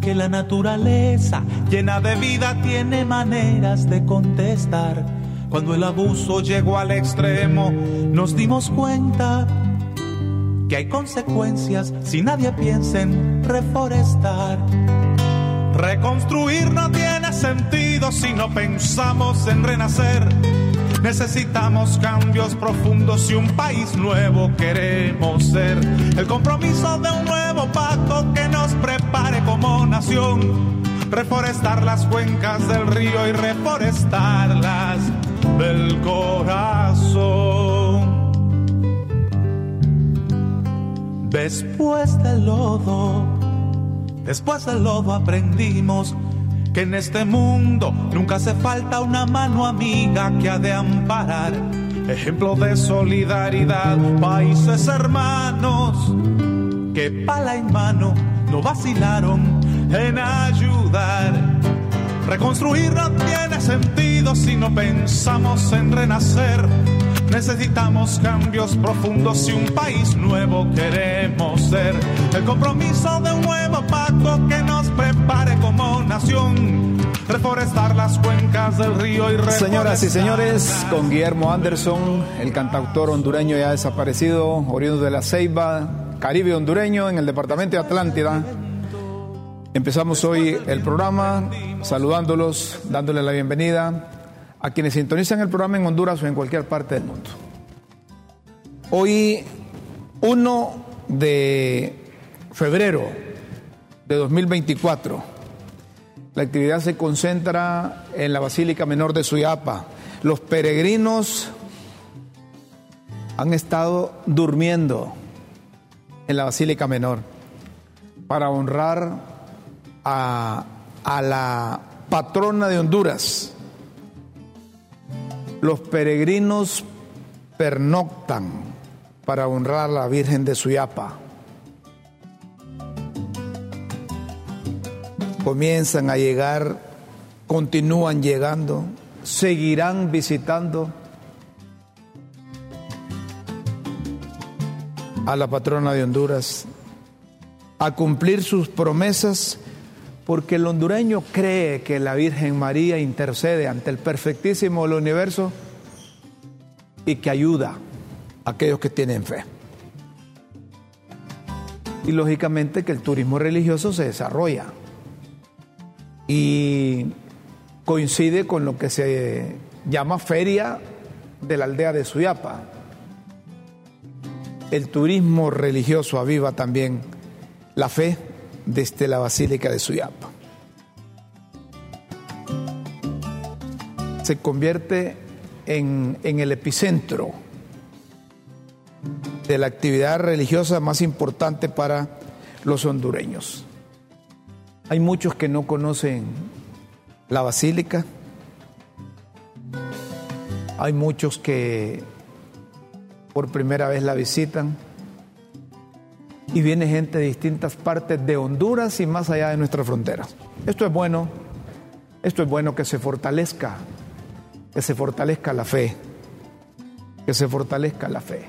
que la naturaleza llena de vida tiene maneras de contestar. Cuando el abuso llegó al extremo, nos dimos cuenta que hay consecuencias si nadie piensa en reforestar. Reconstruir no tiene sentido si no pensamos en renacer. Necesitamos cambios profundos y un país nuevo queremos ser. El compromiso de un nuevo pacto que nos prepare como nación. Reforestar las cuencas del río y reforestarlas del corazón. Después del lodo, después del lodo aprendimos que en este mundo nunca hace falta una mano amiga que ha de amparar. Ejemplo de solidaridad, países hermanos, que pala en mano no vacilaron en ayudar. Reconstruir no tiene sentido si no pensamos en renacer. Necesitamos cambios profundos y un país nuevo queremos ser. El compromiso de un nuevo pacto que nos prepare como nación. Reforestar las cuencas del río y Señoras y señores, con Guillermo Anderson, el cantautor hondureño ya desaparecido, oriundo de la Ceiba, Caribe hondureño, en el departamento de Atlántida. Empezamos hoy el programa saludándolos, dándoles la bienvenida a quienes sintonizan el programa en Honduras o en cualquier parte del mundo. Hoy, 1 de febrero de 2024, la actividad se concentra en la Basílica Menor de Suyapa. Los peregrinos han estado durmiendo en la Basílica Menor para honrar a, a la patrona de Honduras, los peregrinos pernoctan para honrar a la Virgen de Suyapa. Comienzan a llegar, continúan llegando, seguirán visitando a la patrona de Honduras, a cumplir sus promesas porque el hondureño cree que la Virgen María intercede ante el perfectísimo del universo y que ayuda a aquellos que tienen fe. Y lógicamente que el turismo religioso se desarrolla y coincide con lo que se llama feria de la aldea de Suyapa. El turismo religioso aviva también la fe desde la Basílica de Suyapa. Se convierte en, en, el epicentro de la actividad religiosa más importante para los hondureños. Hay muchos que no conocen la basílica, hay muchos que por primera vez la visitan y viene gente de distintas partes de Honduras y más allá de nuestras fronteras. Esto es bueno, esto es bueno que se fortalezca, que se fortalezca la fe, que se fortalezca la fe.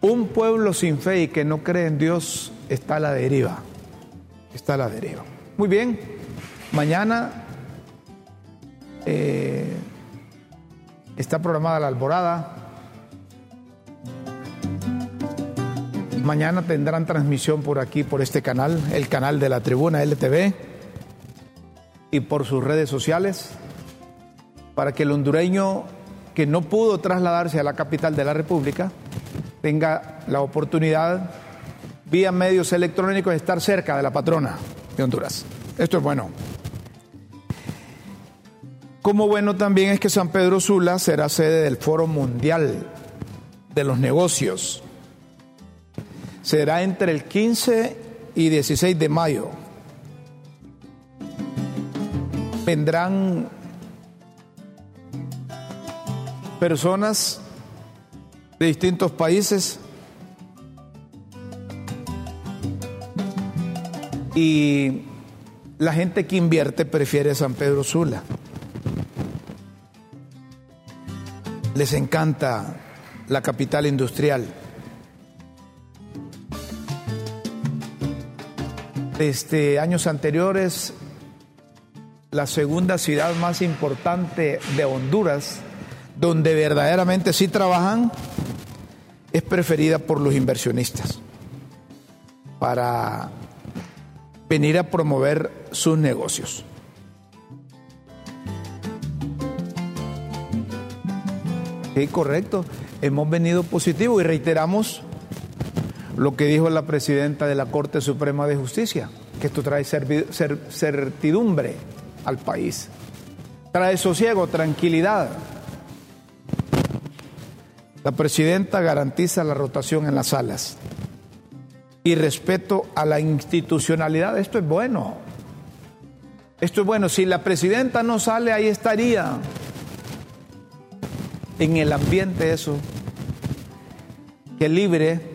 Un pueblo sin fe y que no cree en Dios está a la deriva, está a la deriva. Muy bien, mañana eh, está programada la alborada, Mañana tendrán transmisión por aquí, por este canal, el canal de la tribuna LTV y por sus redes sociales, para que el hondureño que no pudo trasladarse a la capital de la República tenga la oportunidad, vía medios electrónicos, de estar cerca de la patrona de Honduras. Esto es bueno. Como bueno también es que San Pedro Sula será sede del Foro Mundial de los Negocios será entre el 15 y 16 de mayo vendrán personas de distintos países y la gente que invierte prefiere San Pedro Sula. Les encanta la capital industrial. Desde años anteriores, la segunda ciudad más importante de Honduras, donde verdaderamente sí trabajan, es preferida por los inversionistas para venir a promover sus negocios. Sí, correcto. Hemos venido positivo y reiteramos lo que dijo la presidenta de la Corte Suprema de Justicia, que esto trae certidumbre al país, trae sosiego, tranquilidad. La presidenta garantiza la rotación en las salas y respeto a la institucionalidad. Esto es bueno. Esto es bueno. Si la presidenta no sale, ahí estaría en el ambiente eso, que libre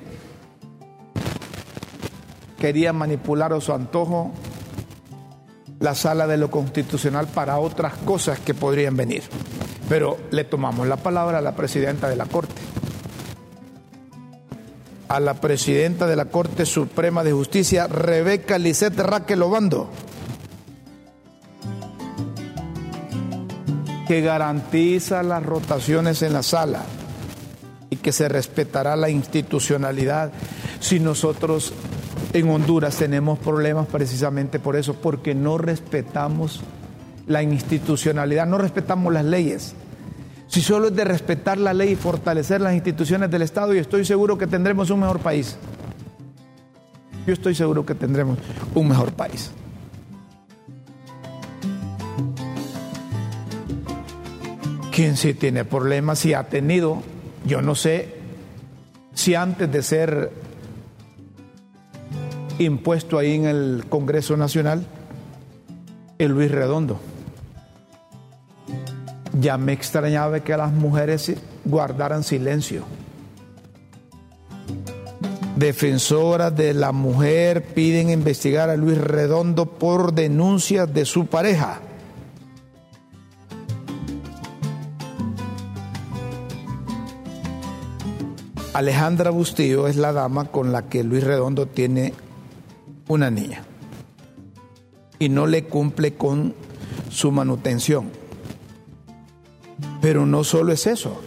quería manipular a su antojo la sala de lo constitucional para otras cosas que podrían venir. Pero le tomamos la palabra a la presidenta de la Corte, a la presidenta de la Corte Suprema de Justicia, Rebeca Lisette Raquel Obando que garantiza las rotaciones en la sala y que se respetará la institucionalidad. Si nosotros en Honduras tenemos problemas precisamente por eso, porque no respetamos la institucionalidad, no respetamos las leyes. Si solo es de respetar la ley y fortalecer las instituciones del Estado, y estoy seguro que tendremos un mejor país. Yo estoy seguro que tendremos un mejor país. quien sí tiene problemas y ha tenido, yo no sé si antes de ser impuesto ahí en el Congreso Nacional, el Luis Redondo. Ya me extrañaba que las mujeres guardaran silencio. Defensoras de la mujer piden investigar a Luis Redondo por denuncias de su pareja. Alejandra Bustillo es la dama con la que Luis Redondo tiene una niña y no le cumple con su manutención. Pero no solo es eso.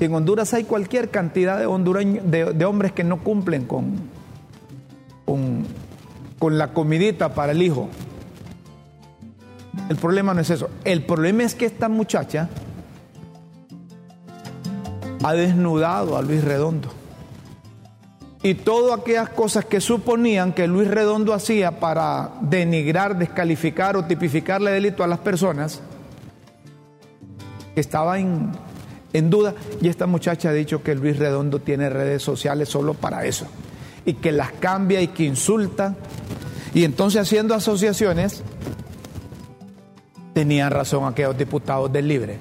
En Honduras hay cualquier cantidad de, de, hombres que no cumplen con, con, con la comidita para el hijo. El problema no es eso. El problema es que esta muchacha ha desnudado a Luis Redondo. Y todas aquellas cosas que suponían que Luis Redondo hacía para denigrar, descalificar o tipificarle delito a las personas, que estaba en, en duda. Y esta muchacha ha dicho que Luis Redondo tiene redes sociales solo para eso. Y que las cambia y que insulta. Y entonces haciendo asociaciones, tenían razón aquellos diputados del Libre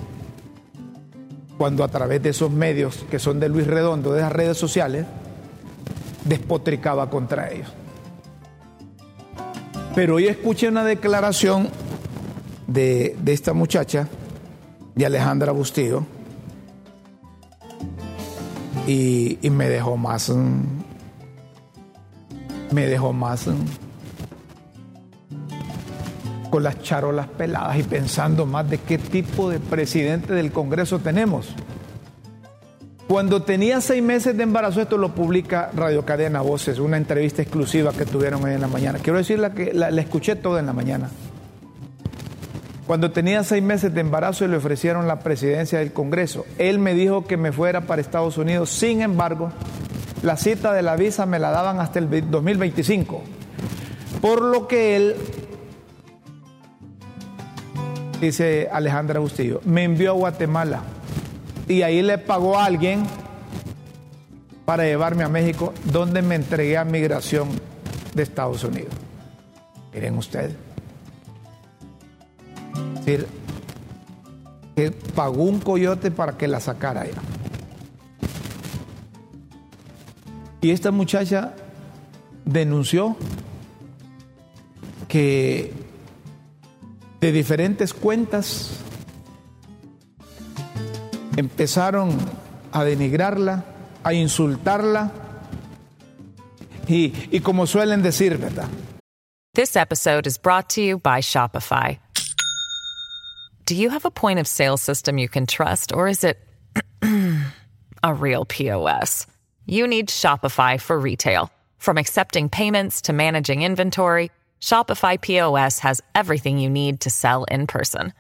cuando a través de esos medios que son de Luis Redondo, de esas redes sociales, despotricaba contra ellos. Pero hoy escuché una declaración de, esta muchacha, de Alejandra Bustillo, y, y me dejó más, mm, me dejó más mm, con las charolas peladas y pensando más de qué tipo de presidente del Congreso tenemos. Cuando tenía seis meses de embarazo, esto lo publica Radio Cadena Voces, una entrevista exclusiva que tuvieron hoy en la mañana. Quiero decirle que la, la escuché toda en la mañana. Cuando tenía seis meses de embarazo y le ofrecieron la presidencia del Congreso, él me dijo que me fuera para Estados Unidos. Sin embargo, la cita de la visa me la daban hasta el 2025. Por lo que él dice Alejandra Bustillo, me envió a Guatemala y ahí le pagó a alguien para llevarme a México, donde me entregué a migración de Estados Unidos. Miren ustedes. decir, que pagó un coyote para que la sacara ya. Y esta muchacha denunció que de diferentes cuentas empezaron a denigrarla, a insultarla y, y como suelen decir, ¿verdad? This episode is brought to you by Shopify. Do you have a point of sale system you can trust, or is it a real POS? You need Shopify for retail. From accepting payments to managing inventory, Shopify POS has everything you need to sell in person.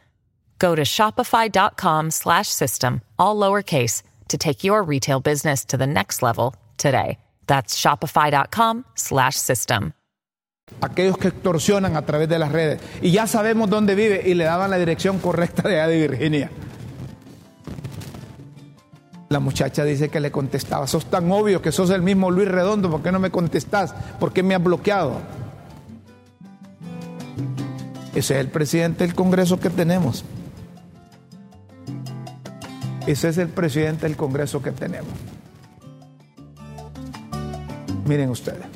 Go to shopify.com slash system, all lowercase, to take your retail business to the next level today. That's shopify.com slash system. Aquellos que extorsionan a través de las redes. Y ya sabemos dónde vive y le daban la dirección correcta de de Virginia. La muchacha dice que le contestaba, sos tan obvio que sos el mismo Luis Redondo, ¿por qué no me contestás? ¿Por qué me has bloqueado? Ese es el presidente del Congreso que tenemos. Ese es el presidente del Congreso que tenemos. Miren ustedes.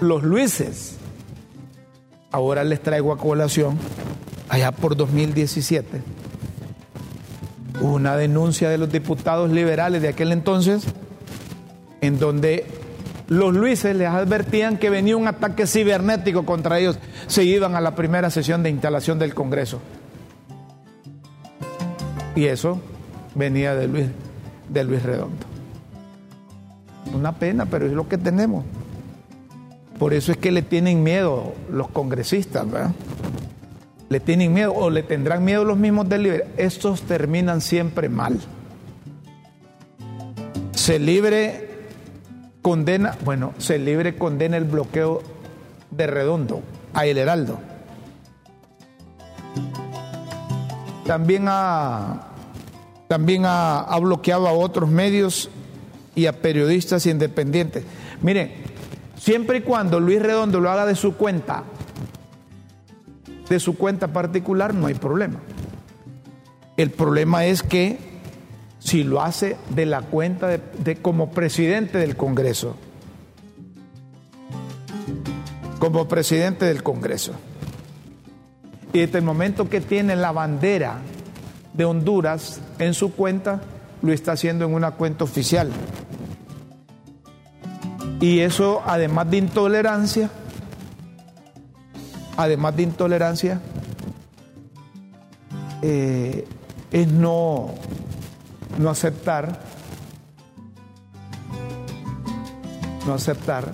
Los Luises, ahora les traigo a colación, allá por 2017, hubo una denuncia de los diputados liberales de aquel entonces, en donde los Luises les advertían que venía un ataque cibernético contra ellos se iban a la primera sesión de instalación del Congreso. Y eso venía de Luis, de Luis Redondo. Una pena, pero es lo que tenemos. Por eso es que le tienen miedo los congresistas, ¿verdad? Le tienen miedo o le tendrán miedo los mismos del libre. Estos terminan siempre mal. Se libre condena, bueno, se libre condena el bloqueo de Redondo a El Heraldo. También ha, también ha, bloqueado a otros medios y a periodistas independientes. Miren, siempre y cuando Luis Redondo lo haga de su cuenta, de su cuenta particular, no hay problema. El problema es que si lo hace de la cuenta de, como presidente del Congreso, como presidente del Congreso. Y desde el momento que tiene la bandera de Honduras en su cuenta, lo está haciendo en una cuenta oficial. Y eso, además de intolerancia, además de intolerancia, eh, es no, no aceptar, no aceptar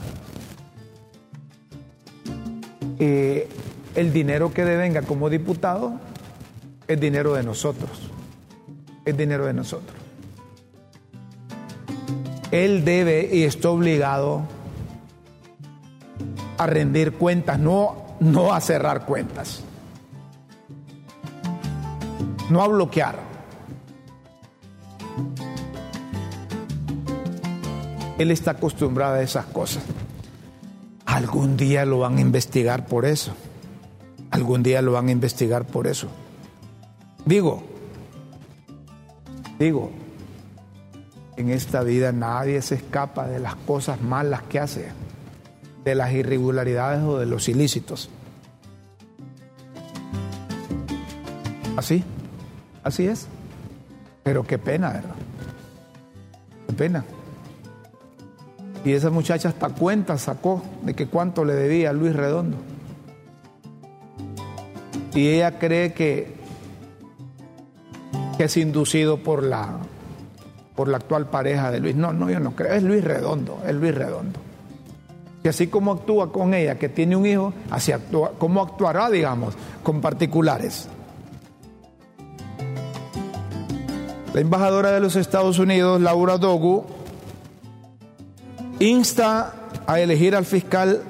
eh, el dinero que devenga como diputado es dinero de nosotros, es dinero de nosotros. Él debe y está obligado a rendir cuentas, no, no a cerrar cuentas, no a bloquear. Él está acostumbrado a esas cosas. Algún día lo van a investigar por eso. Algún día lo van a investigar por eso. Digo, digo, en esta vida nadie se escapa de las cosas malas que hace, de las irregularidades o de los ilícitos. Así, así es. Pero qué pena, ¿verdad? Qué pena. Y esa muchacha hasta cuenta sacó de que cuánto le debía a Luis Redondo. Y ella cree que, que es inducido por la, por la actual pareja de Luis. No, no, yo no creo. Es Luis Redondo, es Luis Redondo. Y así como actúa con ella, que tiene un hijo, así actúa, ¿cómo actuará, digamos, con particulares? La embajadora de los Estados Unidos, Laura Dogu, insta a elegir al fiscal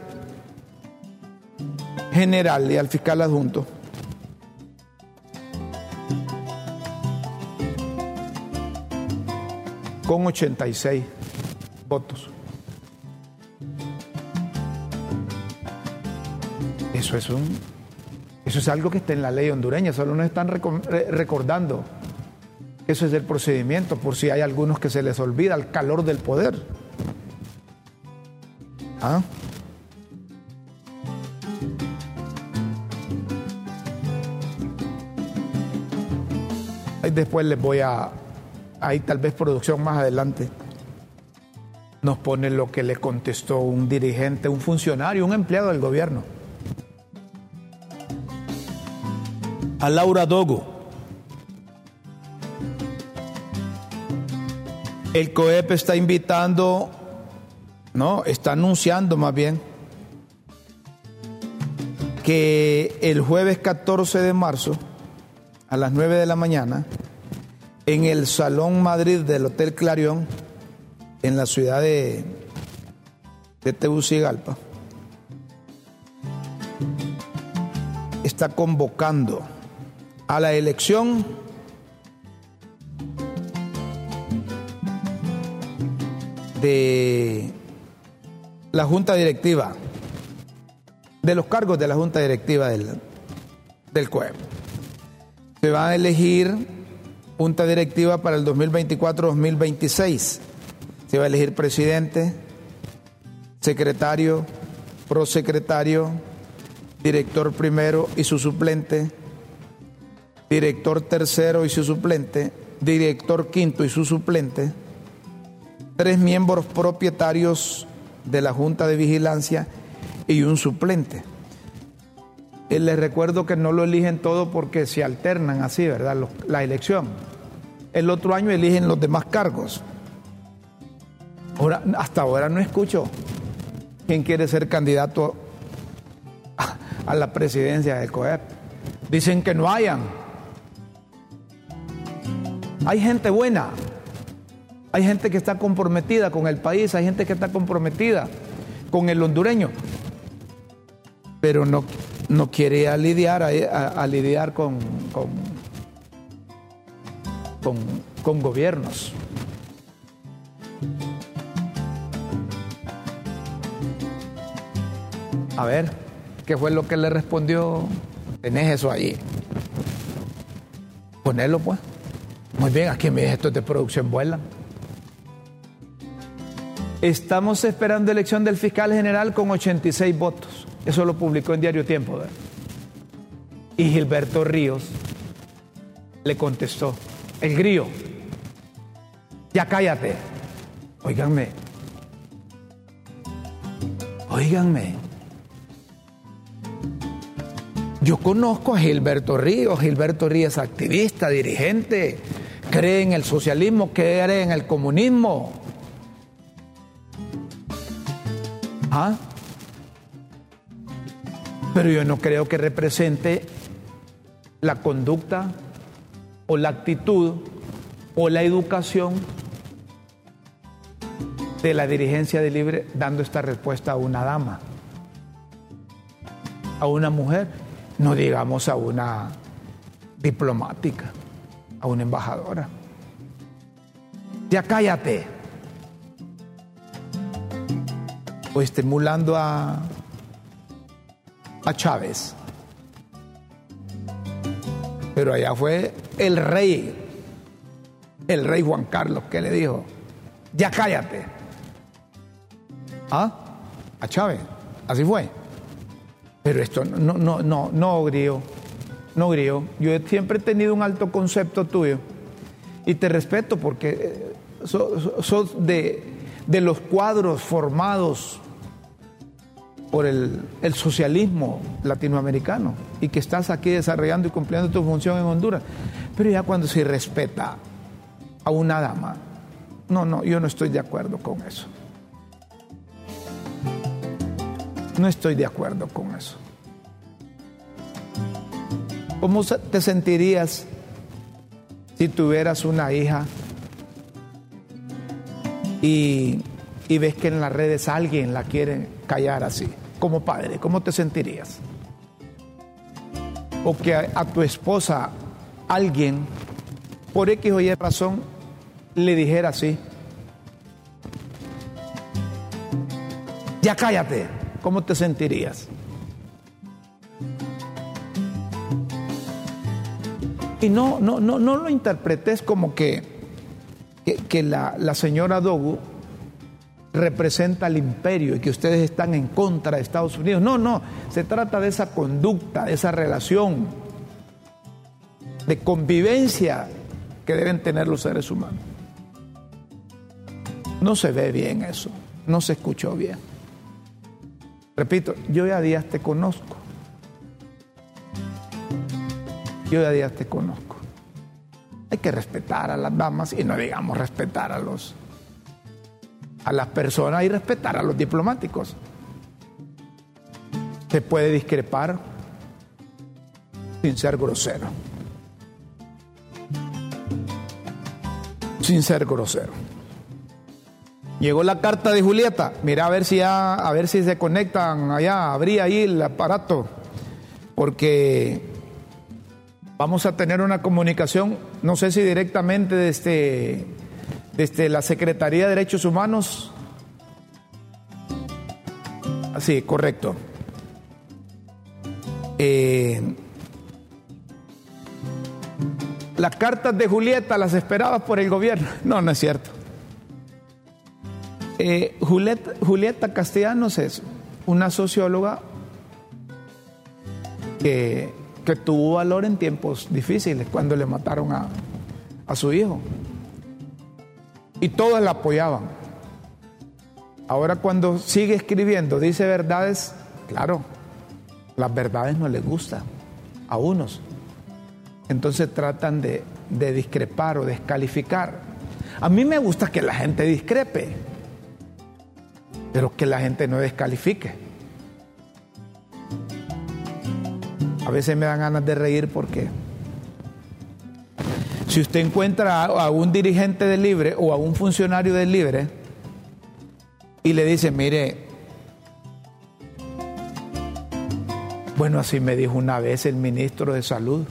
general y al fiscal adjunto. Con 86 votos. Eso es un eso es algo que está en la ley hondureña, solo nos están recordando eso es el procedimiento, por si hay algunos que se les olvida el calor del poder. ¿Ah? Después les voy a, ahí tal vez producción más adelante, nos pone lo que le contestó un dirigente, un funcionario, un empleado del gobierno. A Laura Dogo. El COEP está invitando, no, está anunciando más bien, que el jueves 14 de marzo, a las 9 de la mañana, en el Salón Madrid del Hotel Clarion, en la ciudad de, de Tegucigalpa, está convocando a la elección de la Junta Directiva, de los cargos de la Junta Directiva del, del se va a elegir junta directiva para el 2024-2026. Se va a elegir presidente, secretario, prosecretario, director primero y su suplente, director tercero y su suplente, director quinto y su suplente, tres miembros propietarios de la Junta de Vigilancia y un suplente. Eh, les recuerdo que no lo eligen todo porque se alternan así, ¿verdad? La elección. El otro año eligen los demás cargos. Ahora, hasta ahora no escucho quién quiere ser candidato a la presidencia del COEP. Dicen que no hayan. Hay gente buena, hay gente que está comprometida con el país, hay gente que está comprometida con el hondureño, pero no, no quiere lidiar, a, lidiar con, con, con, gobiernos. A ver, ¿qué fue lo que le respondió? Tenés eso allí. Ponelo pues. Muy bien, aquí me dice esto de producción vuela. Estamos esperando elección del fiscal general con 86 votos. Eso lo publicó en Diario Tiempo. Y Gilberto Ríos le contestó, el grío, ya cállate. Óiganme, óiganme. Yo conozco a Gilberto Ríos, Gilberto Ríos es activista, dirigente, cree en el socialismo, cree en el comunismo. ¿Ah? Pero yo no creo que represente la conducta o la actitud o la educación de la dirigencia de Libre dando esta respuesta a una dama, a una mujer, no digamos a una diplomática, a una embajadora. Ya cállate. O estimulando a a Chávez. Pero allá fue el rey, el rey Juan Carlos, que le dijo, ya cállate. ¿Ah? A Chávez, así fue. Pero esto no, no, no, no, Grío, no, Grío. Yo siempre he tenido un alto concepto tuyo y te respeto porque sos de, de los cuadros formados por el, socialismo latinoamericano y que estás aquí desarrollando y cumpliendo tu función en Honduras. Pero ya cuando se respeta a una dama, no, no, yo no estoy de acuerdo con eso. No estoy de acuerdo con eso. ¿Cómo te sentirías si tuvieras una hija y, ves que en las redes alguien la quiere callar así. Como padre, ¿cómo te sentirías? O que a, a tu esposa alguien, por X o Y razón, le dijera así. Ya cállate, ¿cómo te sentirías? Y no, no, no, no lo interpretes como que que, la señora Dogu representa al imperio y que ustedes están en contra de Estados Unidos. No, no, se trata de esa conducta, de esa relación de convivencia que deben tener los seres humanos. No se ve bien eso, no se escuchó bien. Repito, yo ya días te conozco. Yo ya días te conozco. Hay que respetar a las damas y no digamos respetar a los a las personas y respetar a los diplomáticos. Se puede discrepar sin ser grosero. Sin ser grosero. Llegó la carta de Julieta. Mira a ver si ya, a ver si se conectan allá, abrí ahí el aparato. Porque vamos a tener una comunicación, no sé si directamente desde desde la Secretaría de Derechos Humanos. Sí, correcto. Eh, las cartas de Julieta las esperabas por el gobierno. No, no es cierto. Eh, Julieta, Julieta, Castellanos es una socióloga que, que, tuvo valor en tiempos difíciles, cuando le mataron a, a su hijo y todos la apoyaban. Ahora cuando sigue escribiendo, dice verdades, claro, las verdades no les gustan a unos. Entonces tratan de, de discrepar o descalificar. A mí me gusta que la gente discrepe, pero que la gente no descalifique. A veces me dan ganas de reír porque si usted encuentra a, un dirigente del Libre o a un funcionario del Libre y le dice, mire, bueno, así me dijo una vez el ministro de Salud.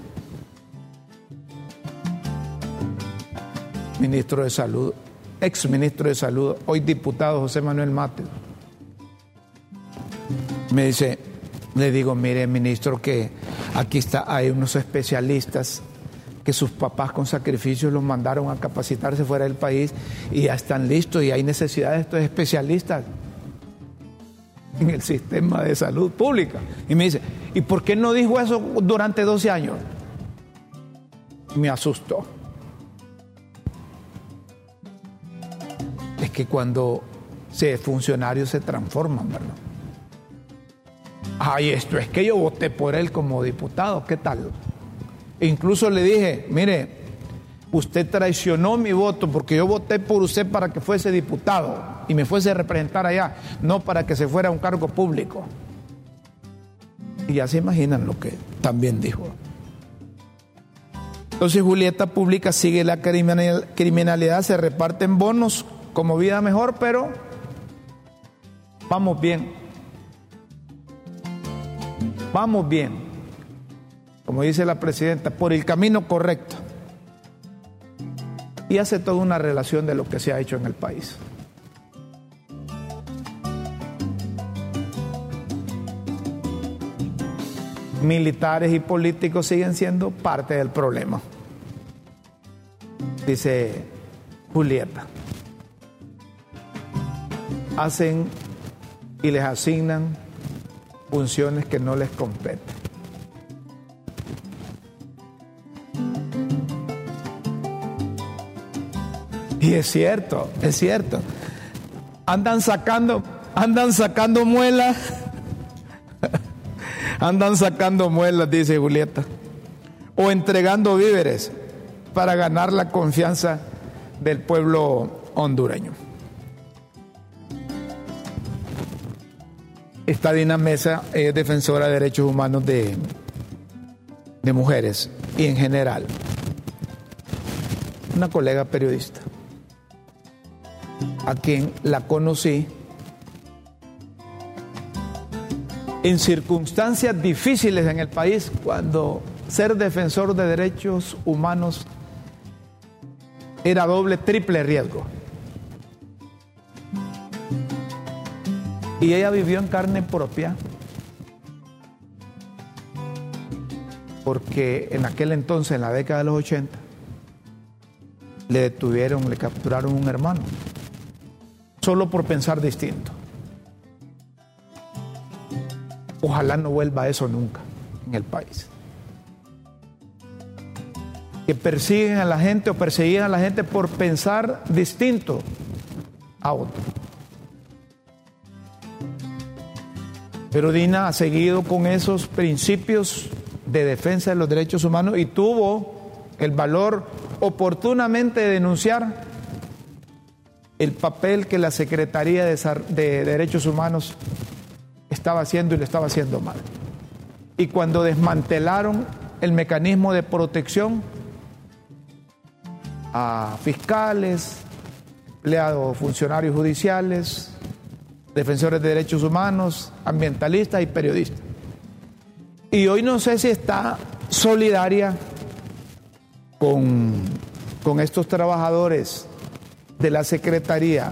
Ministro de Salud, ex ministro de Salud, hoy diputado José Manuel Mate. Me dice, le digo, mire, ministro, que aquí está, hay unos especialistas que sus papás con sacrificios los mandaron a capacitarse fuera del país y ya están listos y hay necesidad de estos especialistas en el sistema de salud pública. Y me dice, ¿y por qué no dijo eso durante 12 años? Me asustó. Es que cuando se es funcionario se transforman, ¿verdad? Ay, esto es que yo voté por él como diputado, ¿qué tal? E incluso le dije, mire, usted traicionó mi voto porque yo voté por usted para que fuese diputado y me fuese a representar allá, no para que se fuera a un cargo público. Y ya se imaginan lo que también dijo. Entonces Julieta Pública sigue la criminalidad, se reparten bonos como vida mejor, pero vamos bien. Vamos bien como dice la presidenta, por el camino correcto. Y hace toda una relación de lo que se ha hecho en el país. Militares y políticos siguen siendo parte del problema, dice Julieta. Hacen y les asignan funciones que no les competen. Y es cierto, es cierto. Andan sacando, andan sacando muelas. andan sacando muelas, dice Julieta. O entregando víveres para ganar la confianza del pueblo hondureño. Esta Dina Mesa es defensora de derechos humanos de, de mujeres y en general. Una colega periodista a quien la conocí en circunstancias difíciles en el país cuando ser defensor de derechos humanos era doble, triple riesgo. Y ella vivió en carne propia porque en aquel entonces, en la década de los 80, le detuvieron, le capturaron un hermano, solo por pensar distinto. Ojalá no vuelva eso nunca en el país. Que persiguen a la gente o persiguen a la gente por pensar distinto a otro. Pero Dina ha seguido con esos principios de defensa de los derechos humanos y tuvo el valor oportunamente de denunciar el papel que la Secretaría de, Derechos Humanos estaba haciendo y le estaba haciendo mal. Y cuando desmantelaron el mecanismo de protección a fiscales, empleados, funcionarios judiciales, defensores de derechos humanos, ambientalistas y periodistas. Y hoy no sé si está solidaria con, con estos trabajadores de la Secretaría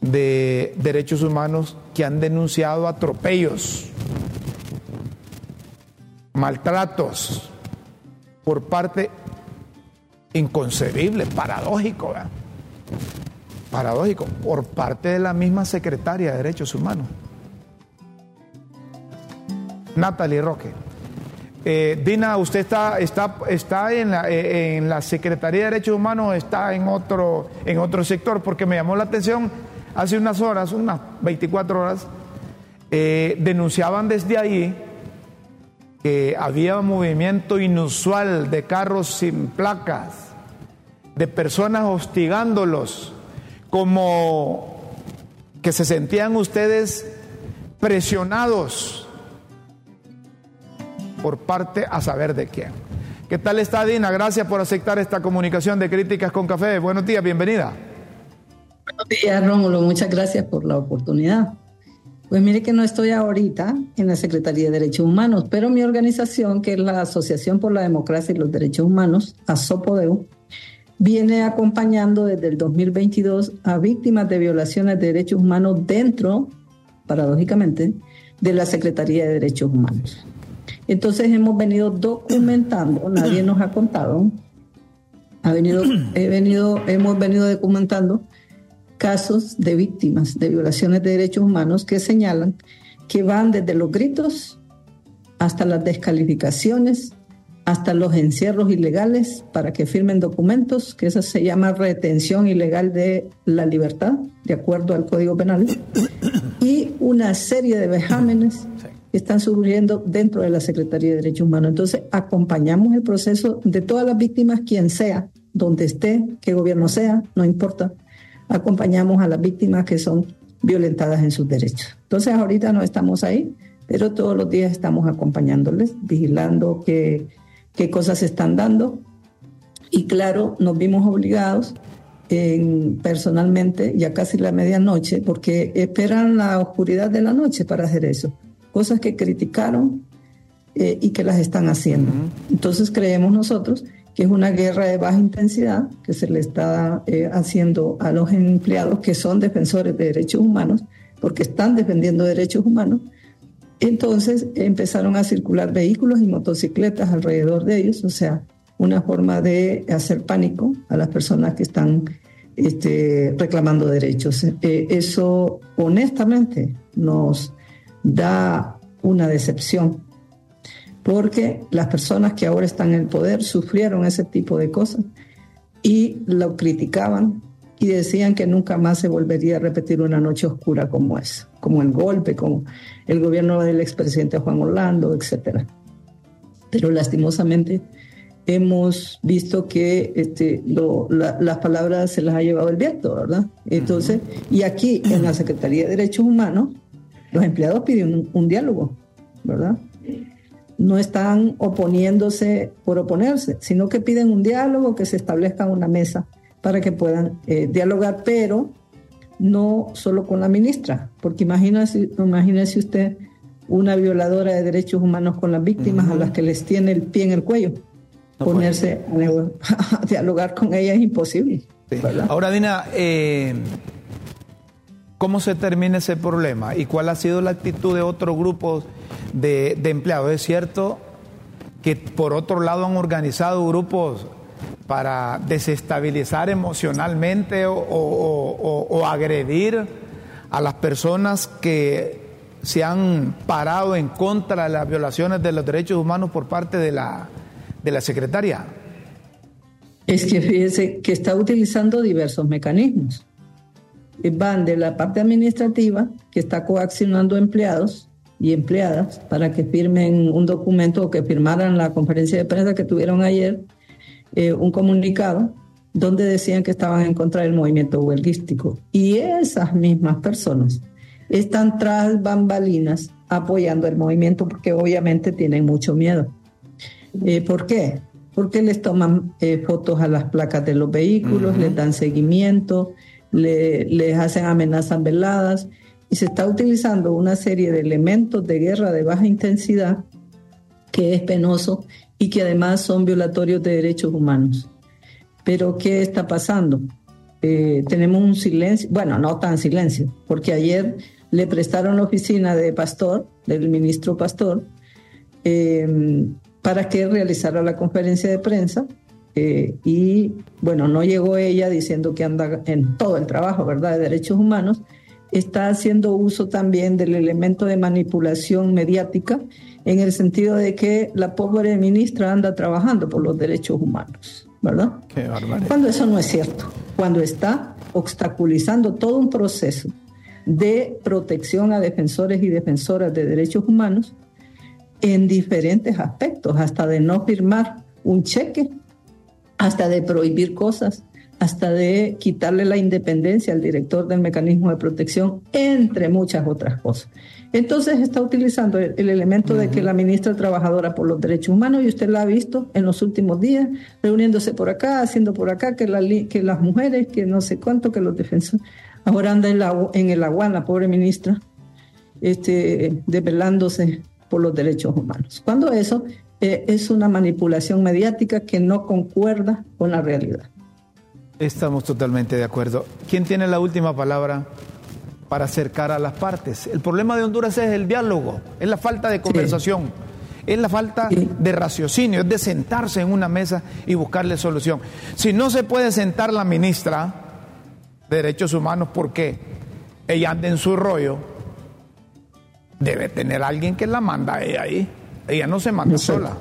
de Derechos Humanos que han denunciado atropellos, maltratos por parte inconcebible, paradójico, paradójico, por parte de la misma secretaria de Derechos Humanos, Natalie Roque. Eh, Dina, ¿usted está, está, está en, la, eh, en la Secretaría de Derechos Humanos o está en otro, en otro sector? Porque me llamó la atención hace unas horas, unas 24 horas, eh, denunciaban desde ahí que había un movimiento inusual de carros sin placas, de personas hostigándolos, como que se sentían ustedes presionados por parte a saber de quién. ¿Qué tal está Dina? Gracias por aceptar esta comunicación de Críticas con Café. Buenos días, bienvenida. Buenos días, Rómulo. Muchas gracias por la oportunidad. Pues mire que no estoy ahorita en la Secretaría de Derechos Humanos, pero mi organización, que es la Asociación por la Democracia y los Derechos Humanos, ASOPODEU, viene acompañando desde el 2022 a víctimas de violaciones de derechos humanos dentro, paradójicamente, de la Secretaría de Derechos Humanos. Entonces hemos venido documentando, nadie nos ha contado, ha venido, he venido, hemos venido documentando casos de víctimas de violaciones de derechos humanos que señalan que van desde los gritos hasta las descalificaciones, hasta los encierros ilegales para que firmen documentos, que eso se llama retención ilegal de la libertad, de acuerdo al Código Penal, y una serie de vejámenes que están surgiendo dentro de la Secretaría de Derechos Humanos. Entonces, acompañamos el proceso de todas las víctimas, quien sea, donde esté, qué gobierno sea, no importa, acompañamos a las víctimas que son violentadas en sus derechos. Entonces ahorita no estamos ahí, pero todos los días estamos acompañándoles, vigilando qué, qué cosas se están dando. Y claro, nos vimos obligados en, personalmente, ya casi la medianoche, porque esperan la oscuridad de la noche para hacer eso. Cosas que criticaron eh, y que las están haciendo. Entonces creemos nosotros que es una guerra de baja intensidad que se le está eh, haciendo a los empleados que son defensores de derechos humanos, porque están defendiendo derechos humanos. Entonces empezaron a circular vehículos y motocicletas alrededor de ellos, o sea, una forma de hacer pánico a las personas que están este, reclamando derechos. Eh, eso honestamente nos da una decepción porque las personas que ahora están en el poder sufrieron ese tipo de cosas y lo criticaban y decían que nunca más se volvería a repetir una noche oscura como esa, como el golpe, como el gobierno del expresidente Juan Orlando, etc. Pero lastimosamente hemos visto que este, las palabras se las ha llevado el viento, ¿verdad? Entonces, y aquí en la Secretaría de Derechos Humanos, los empleados piden un diálogo, ¿verdad? no están oponiéndose por oponerse, sino que piden un diálogo, que se establezca una mesa para que puedan eh, dialogar, pero no solo con la ministra, porque imagínese, imagínese usted una violadora de derechos humanos con las víctimas a las que les tiene el pie en el cuello. Ponerse a, dialogar con ella es imposible. Ahora, Dina, eh, ¿cómo se termina ese problema y cuál ha sido la actitud de otros grupos? de, empleados. Es cierto que por otro lado han organizado grupos para desestabilizar emocionalmente o, agredir a las personas que se han parado en contra de las violaciones de los derechos humanos por parte de la, de la secretaria? Es que fíjese que está utilizando diversos mecanismos. Van de la parte administrativa, que está coaccionando empleados y empleadas para que firmen un documento o que firmaran la conferencia de prensa que tuvieron ayer, eh, un comunicado donde decían que estaban en contra del movimiento huelguístico. Y esas mismas personas están tras bambalinas apoyando el movimiento porque obviamente tienen mucho miedo. Eh, ¿Por qué? Porque les toman eh, fotos a las placas de los vehículos, les dan seguimiento, les hacen amenazas veladas y se está utilizando una serie de elementos de guerra de baja intensidad que es penoso y que además son violatorios de derechos humanos. Pero ¿qué está pasando? Eh, tenemos un silencio, bueno, no tan silencio, porque ayer le prestaron la oficina de Pastor, del ministro Pastor, eh, para que realizara la conferencia de prensa. Eh, y bueno, no llegó ella diciendo que anda en todo el trabajo, ¿verdad?, de derechos humanos, está haciendo uso también del elemento de manipulación mediática en el sentido de que la pobre ministra anda trabajando por los derechos humanos, ¿verdad? Cuando eso no es cierto, cuando está obstaculizando todo un proceso de protección a defensores y defensoras de derechos humanos en diferentes aspectos, hasta de no firmar un cheque, hasta de prohibir cosas, hasta de quitarle la independencia al director del mecanismo de protección, entre muchas otras cosas. Entonces está utilizando el, elemento de que la ministra trabajadora por los derechos humanos, y usted la ha visto en los últimos días, reuniéndose por acá, haciendo por acá, que, que las mujeres, que no sé cuánto, que los defensores, ahora anda en, la, en el agua, la pobre ministra, este, desvelándose por los derechos humanos. Cuando eso eh, es una manipulación mediática que no concuerda con la realidad. Estamos totalmente de acuerdo. ¿Quién tiene la última palabra para acercar a las partes? El problema de Honduras es el diálogo, es la falta de conversación, es la falta de raciocinio, es de sentarse en una mesa y buscarle solución. Si no se puede sentar la ministra de Derechos Humanos porque ella anda en su rollo, debe tener alguien que la manda a ella ahí. Ella no se manda sola.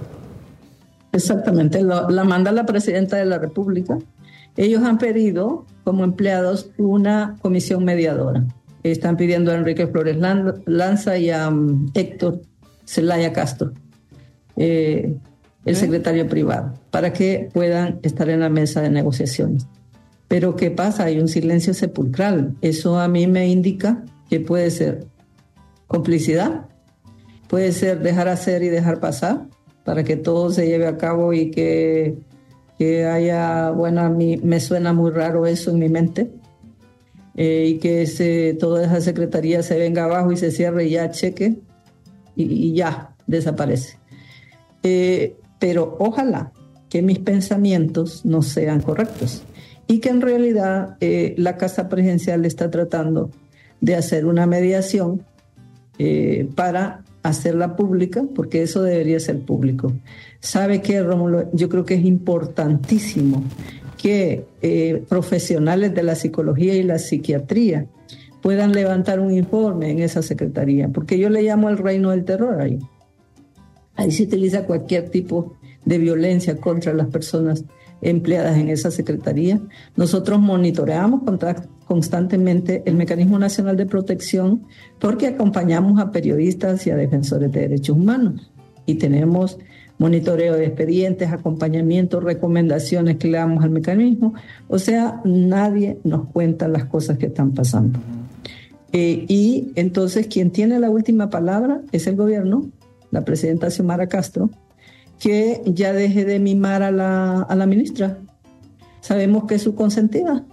Exactamente, la manda la presidenta de la República ellos han pedido como empleados una comisión mediadora. Están pidiendo a Enrique Flores Lanza y a um, Héctor Zelaya Castro, eh, el secretario privado, para que puedan estar en la mesa de negociaciones. Pero ¿qué pasa? Hay un silencio sepulcral. Eso a mí me indica que puede ser complicidad, puede ser dejar hacer y dejar pasar para que todo se lleve a cabo y que que haya, bueno, a mí me suena muy raro eso en mi mente, eh, y que ese, toda esa secretaría se venga abajo y se cierre y ya cheque y, ya desaparece. Eh, pero ojalá que mis pensamientos no sean correctos y que en realidad eh, la Casa Presidencial está tratando de hacer una mediación para hacerla pública, porque eso debería ser público. ¿Sabe qué, Rómulo? Yo creo que es importantísimo que eh, profesionales de la psicología y la psiquiatría puedan levantar un informe en esa secretaría, porque yo le llamo el reino del terror ahí. Ahí se utiliza cualquier tipo de violencia contra las personas empleadas en esa secretaría. Nosotros monitoreamos constantemente el Mecanismo Nacional de Protección porque acompañamos a periodistas y a defensores de derechos humanos y tenemos monitoreo de expedientes, acompañamiento, recomendaciones que le damos al mecanismo. O sea, nadie nos cuenta las cosas que están pasando. Eh, y entonces quien tiene la última palabra es el gobierno, la presidenta Xiomara Castro, que ya deje de mimar a la, a la ministra. Sabemos que es su consentida.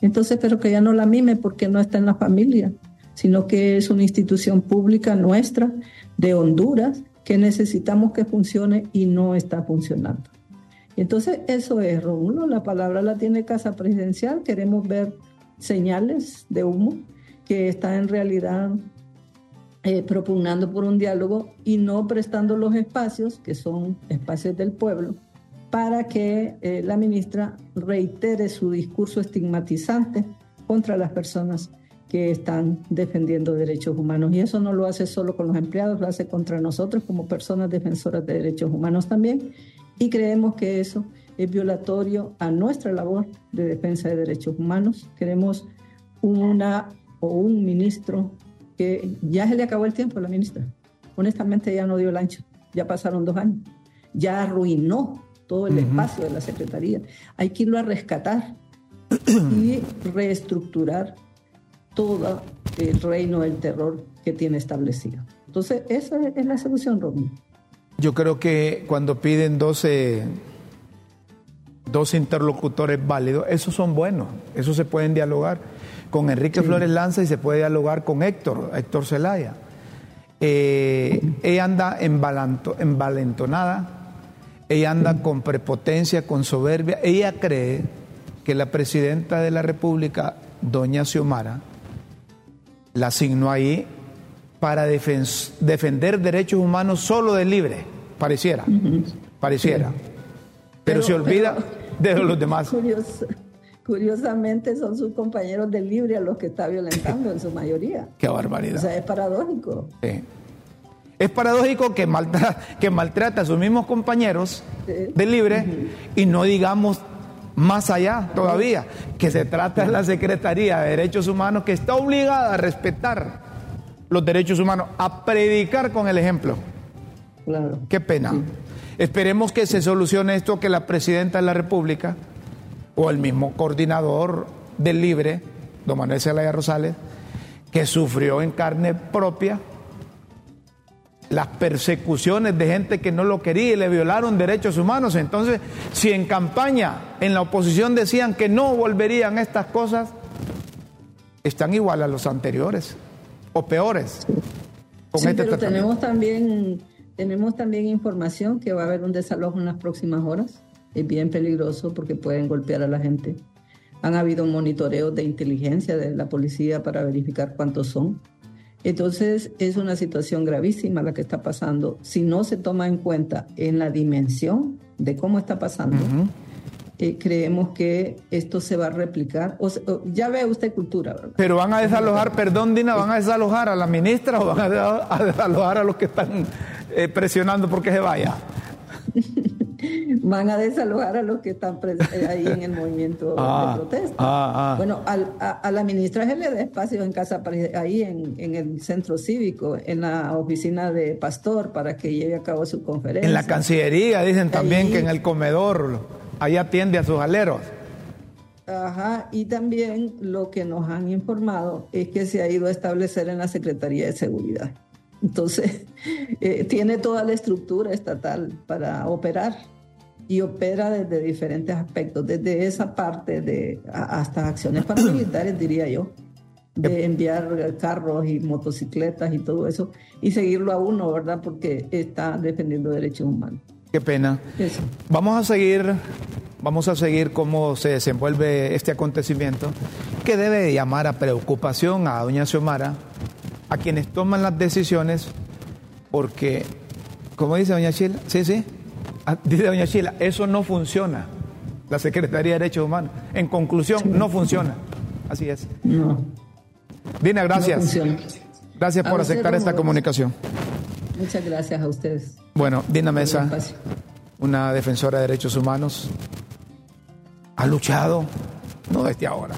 Entonces, pero que ya no la mime porque no está en la familia, sino que es una institución pública nuestra, de Honduras, que necesitamos que funcione y no está funcionando. Entonces, eso es, Rómulo, la palabra la tiene Casa Presidencial, queremos ver señales de humo que está en realidad eh, propugnando por un diálogo y no prestando los espacios, que son espacios del pueblo, para que eh, la ministra reitere su discurso estigmatizante contra las personas que están defendiendo derechos humanos. Y eso no lo hace solo con los empleados, lo hace contra nosotros como personas defensoras de derechos humanos también. Y creemos que eso es violatorio a nuestra labor de defensa de derechos humanos. Queremos una o un ministro que ya se le acabó el tiempo a la ministra. Honestamente ya no dio el ancho, ya pasaron dos años, ya arruinó todo el espacio de la Secretaría. Hay que irlo a rescatar y reestructurar todo el reino del terror que tiene establecido. Entonces, esa es la solución, Robin. Yo creo que cuando piden 12, dos interlocutores válidos, esos son buenos, esos se pueden dialogar con Enrique Flores Lanza y se puede dialogar con Héctor, Héctor Zelaya. Eh, ella anda envalentonada, ella anda con prepotencia, con soberbia. Ella cree que la presidenta de la República, doña Xiomara, la asignó ahí para defender derechos humanos solo de libre, pareciera, pareciera. Pero, se olvida de los demás. curiosamente son sus compañeros de libre a los que está violentando en su mayoría. Qué barbaridad. O sea, es paradójico. Es paradójico que maltrata, que maltrata a sus mismos compañeros de libre y no digamos más allá todavía, que se trata de la Secretaría de Derechos Humanos que está obligada a respetar los derechos humanos, a predicar con el ejemplo. Claro. Qué pena. Esperemos que se solucione esto, que la Presidenta de la República o el mismo coordinador del Libre, don Manuel Zelaya Rosales, que sufrió en carne propia las persecuciones de gente que no lo quería y le violaron derechos humanos. Entonces, si en campaña, en la oposición decían que no volverían estas cosas, están igual a los anteriores o peores. sí, este pero tenemos también, tenemos también información que va a haber un desalojo en las próximas horas. Es bien peligroso porque pueden golpear a la gente. Han habido monitoreos de inteligencia de la policía para verificar cuántos son. Entonces es una situación gravísima la que está pasando. Si no se toma en cuenta en la dimensión de cómo está pasando, eh, creemos que esto se va a replicar. ya ve usted cultura, ¿verdad? Pero van a desalojar, perdón Dina, van a desalojar a la ministra o van a desalojar a los que están eh, presionando porque se vaya. van a desalojar a los que están eh, ahí en el movimiento de ah, protesta. Ah, ah. Bueno, a, la ministra se le da espacio en casa, ahí en, el centro cívico, en la oficina de Pastor, para que lleve a cabo su conferencia. En la Cancillería dicen también que en el comedor, ahí atiende a sus aleros. Ajá, y también lo que nos han informado es que se ha ido a establecer en la Secretaría de Seguridad. Entonces, eh, tiene toda la estructura estatal para operar y opera desde diferentes aspectos, desde esa parte de hasta acciones paramilitares, diría yo, de enviar carros y motocicletas y todo eso, y seguirlo a uno, ¿verdad? Porque está defendiendo derechos humanos. Qué pena. Vamos a seguir, vamos a seguir cómo se desenvuelve este acontecimiento, que debe llamar a preocupación a doña Xiomara, a quienes toman las decisiones, porque, como dice doña Chila, sí, sí, Ah, dice doña Chila, eso no funciona. La Secretaría de Derechos Humanos. En conclusión, no funciona. Así es. No. Dina, gracias. gracias por aceptar esta comunicación. Muchas gracias a ustedes. Bueno, Dina Mesa, una defensora de derechos humanos, ha luchado, no desde ahora,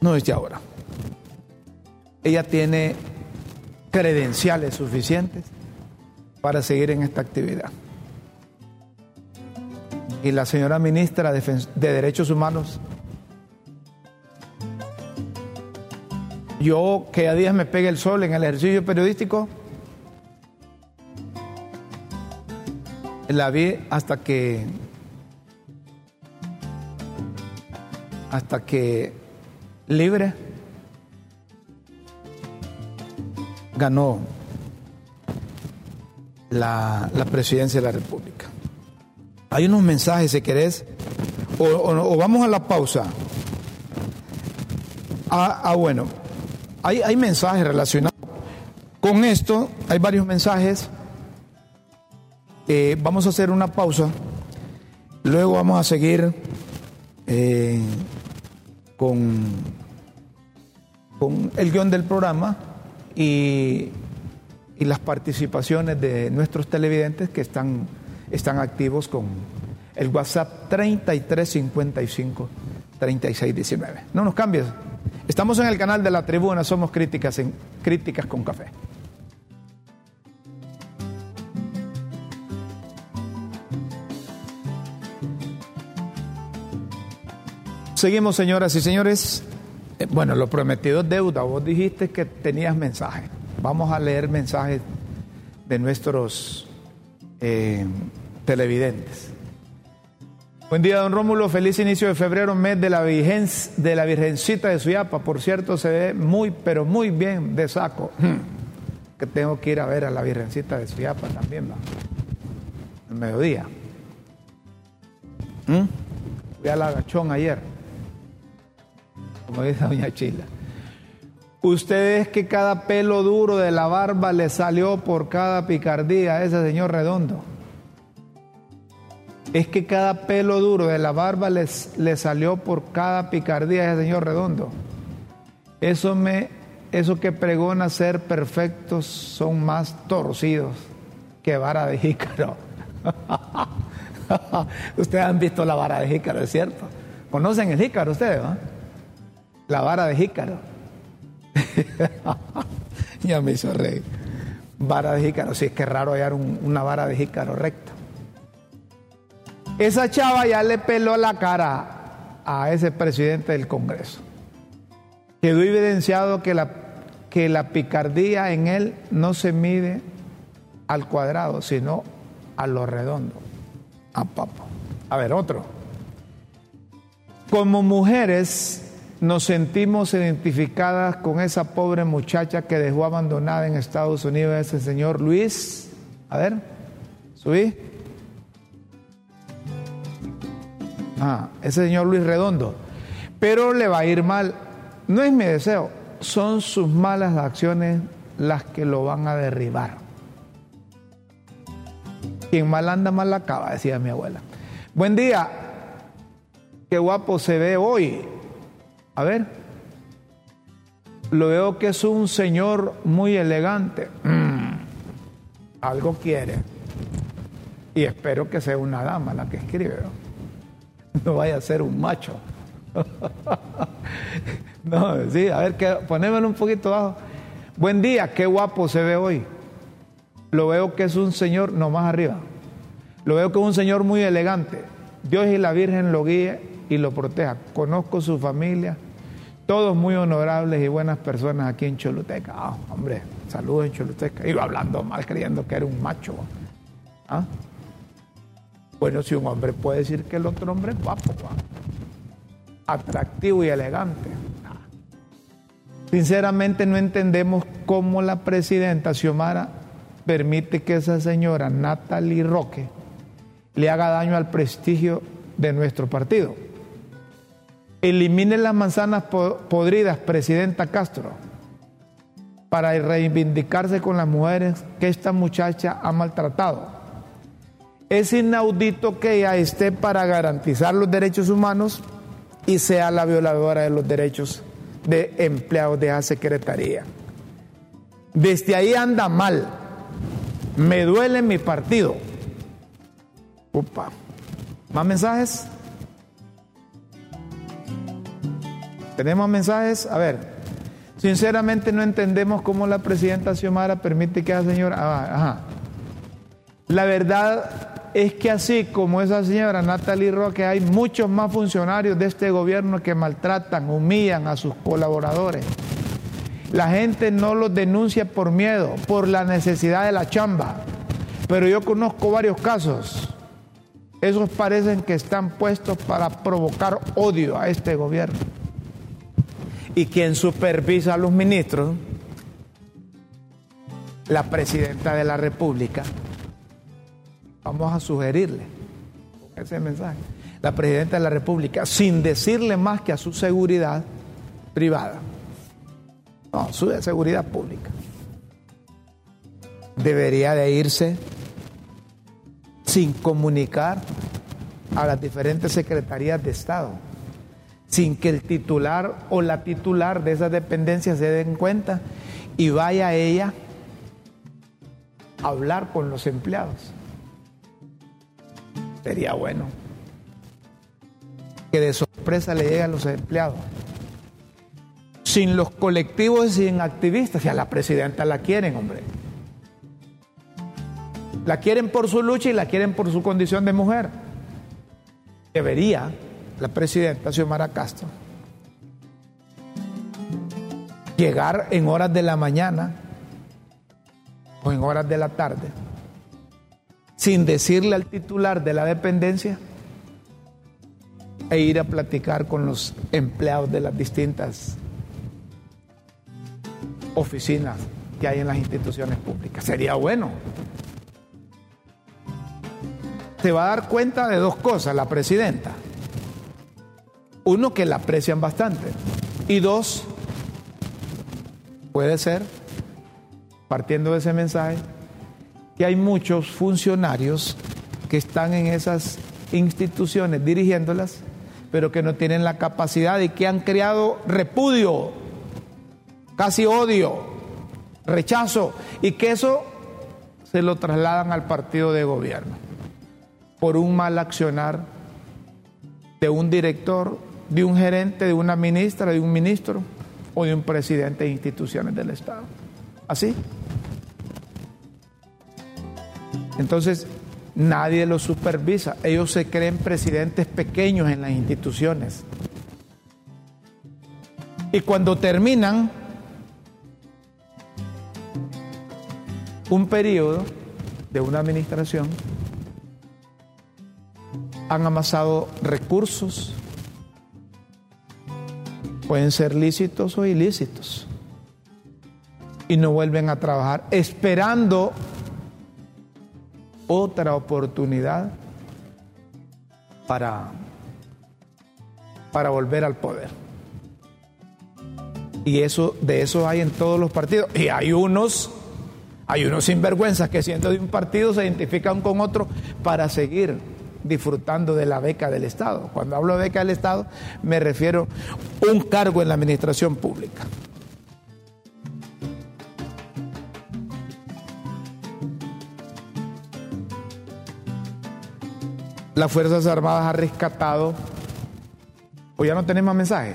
no desde ahora. Ella tiene credenciales suficientes para seguir en esta actividad y la señora ministra de Derechos Humanos. Yo que a días me pegue el sol en el ejercicio periodístico, la vi hasta que hasta que libre ganó la, la presidencia de la República. Hay unos mensajes, si querés, o, vamos a la pausa. Ah, ah bueno, hay, hay mensajes relacionados Con esto hay varios mensajes. Eh, vamos a hacer una pausa. Luego vamos a seguir eh, con, con el guion del programa y, y, las participaciones de nuestros televidentes que están, están activos con el WhatsApp 3355 3619. No nos cambies. Estamos en el canal de la tribuna, somos críticas en Críticas con Café. Seguimos, señoras y señores. Eh, bueno, lo prometido es deuda. Vos dijiste que tenías mensajes. Vamos a leer mensajes de nuestros eh, televidentes. Buen día, don Rómulo. Feliz inicio de febrero, mes de la, virgen, de la Virgencita de Suyapa. Por cierto, se ve muy, pero muy bien de saco. Que tengo que ir a ver a la Virgencita de Suyapa también, ¿va? El mediodía. ¿Mm? Fui a la agachón ayer como dice doña Chila. Ustedes que cada pelo duro de la barba le salió por cada picardía a ese señor redondo. Es que cada pelo duro de la barba le salió por cada picardía a ese señor redondo. Eso, me, eso que pregona ser perfectos son más torcidos que vara de jícaro. ustedes han visto la vara de jícaro, ¿es cierto? ¿Conocen el jícaro ustedes? ¿no? La vara de jícaro. ya me hizo reír. Vara de jícaro, sí, es que es raro hallar una vara de jícaro recta. Esa chava ya le peló la cara a ese presidente del Congreso. Quedó evidenciado que la, que la picardía en él no se mide al cuadrado, sino a lo redondo. A papo. A ver, otro. Como mujeres nos sentimos identificadas con esa pobre muchacha que dejó abandonada en Estados Unidos, ese señor Luis. A ver, subí. Ah, ese señor Luis Redondo. Pero le va a ir mal. No es mi deseo, son sus malas acciones las que lo van a derribar. Quien mal anda, mal acaba, decía mi abuela. Buen día. Qué guapo se ve hoy. A ver, lo veo que es un señor muy elegante. Mm, algo quiere. Y espero que sea una dama la que escribe. No, vaya a ser un macho. no, sí, a ver, que, ponémelo un poquito abajo. Buen día, qué guapo se ve hoy. Lo veo que es un señor, no más arriba. Lo veo que es un señor muy elegante. Dios y la Virgen lo guíe y lo proteja. Conozco su familia todos muy honorables y buenas personas aquí en Choluteca. Ah, hombre, saludos en Choluteca. Iba hablando mal creyendo que era un macho. ¿Ah? Bueno, si un hombre puede decir que el otro hombre es guapo, atractivo y elegante. Sinceramente no entendemos cómo la presidenta Xiomara permite que esa señora Natalie Roque le haga daño al prestigio de nuestro partido. Elimine las manzanas podridas, presidenta Castro, para reivindicarse con las mujeres que esta muchacha ha maltratado. Es inaudito que ella esté para garantizar los derechos humanos y sea la violadora de los derechos de empleados de esa secretaría. Desde ahí anda mal. Me duele mi partido. Upa. ¿Más mensajes? ¿Tenemos mensajes? A ver, sinceramente no entendemos cómo la presidenta Xiomara permite que esa señora... Ah, ajá. La verdad es que así como esa señora Natalie Roque, hay muchos más funcionarios de este gobierno que maltratan, humillan a sus colaboradores. La gente no los denuncia por miedo, por la necesidad de la chamba. Pero yo conozco varios casos. Esos parecen que están puestos para provocar odio a este gobierno y quien supervisa a los ministros, la presidenta de la República. Vamos a sugerirle ese mensaje. La presidenta de la República, sin decirle más que a su seguridad privada, no, su seguridad pública. debería de irse sin comunicar a las diferentes secretarías de Estado, sin que el titular o la titular de esas dependencias se den cuenta y vaya ella a hablar con los empleados. Sería bueno que de sorpresa le llegue a los empleados. Sin los colectivos y sin activistas, y a la presidenta la quieren, hombre. La quieren por su lucha y la quieren por su condición de mujer. Debería la presidenta Xiomara Castro llegar en horas de la mañana o en horas de la tarde sin decirle al titular de la dependencia e ir a platicar con los empleados de las distintas oficinas que hay en las instituciones públicas. Sería bueno. Se va a dar cuenta de dos cosas la presidenta. Uno, que la aprecian bastante. Y dos, puede ser, partiendo de ese mensaje, que hay muchos funcionarios que están en esas instituciones dirigiéndolas, pero que no tienen la capacidad y que han creado repudio, casi odio, rechazo, y que eso se lo trasladan al partido de gobierno por un mal accionar de un director, de un gerente, de una ministra, de un ministro o de un presidente de instituciones del Estado. ¿Así? Entonces, nadie los supervisa. Ellos se creen presidentes pequeños en las instituciones. Y cuando terminan un periodo de una administración, han amasado recursos, pueden ser lícitos o ilícitos, y no vuelven a trabajar esperando otra oportunidad para, para volver al poder. Y eso, de eso hay en todos los partidos. Y hay unos, hay unos sinvergüenzas que siendo de un partido se identifican con otro para seguir disfrutando de la beca del Estado. Cuando hablo de beca del Estado, me refiero a un cargo en la administración pública. las Fuerzas Armadas ha rescatado. ¿O ya no tenemos más mensajes?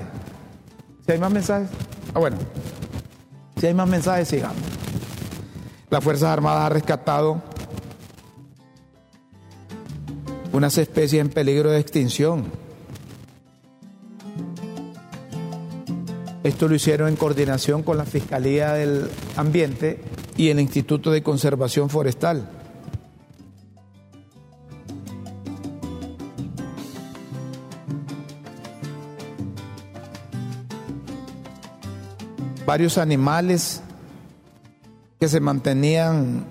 Si hay más mensajes. Ah, bueno. Si hay más mensajes, sigamos. Las Fuerzas Armadas ha rescatado unas especies en peligro de extinción. Esto lo hicieron en coordinación con la Fiscalía del Ambiente y el Instituto de Conservación Forestal. varios animales que se mantenían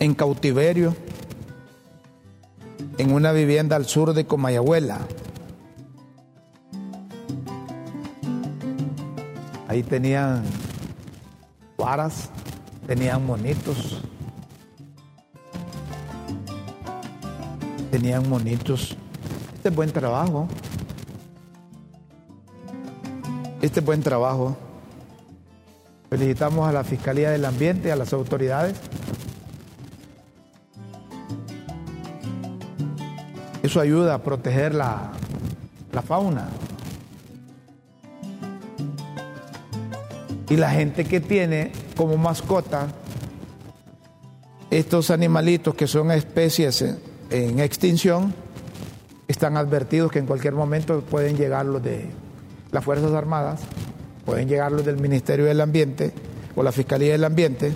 en cautiverio en una vivienda al sur de Comayagüela. Ahí tenían varas, tenían monitos, tenían monitos. Este es buen trabajo. Este es buen trabajo. Felicitamos a la Fiscalía del Ambiente, a las autoridades. Eso ayuda a proteger la, la fauna. Y la gente que tiene como mascota estos animalitos que son especies en extinción, están advertidos que en cualquier momento pueden llegar los de las Fuerzas Armadas pueden llegar los del Ministerio del Ambiente o la Fiscalía del Ambiente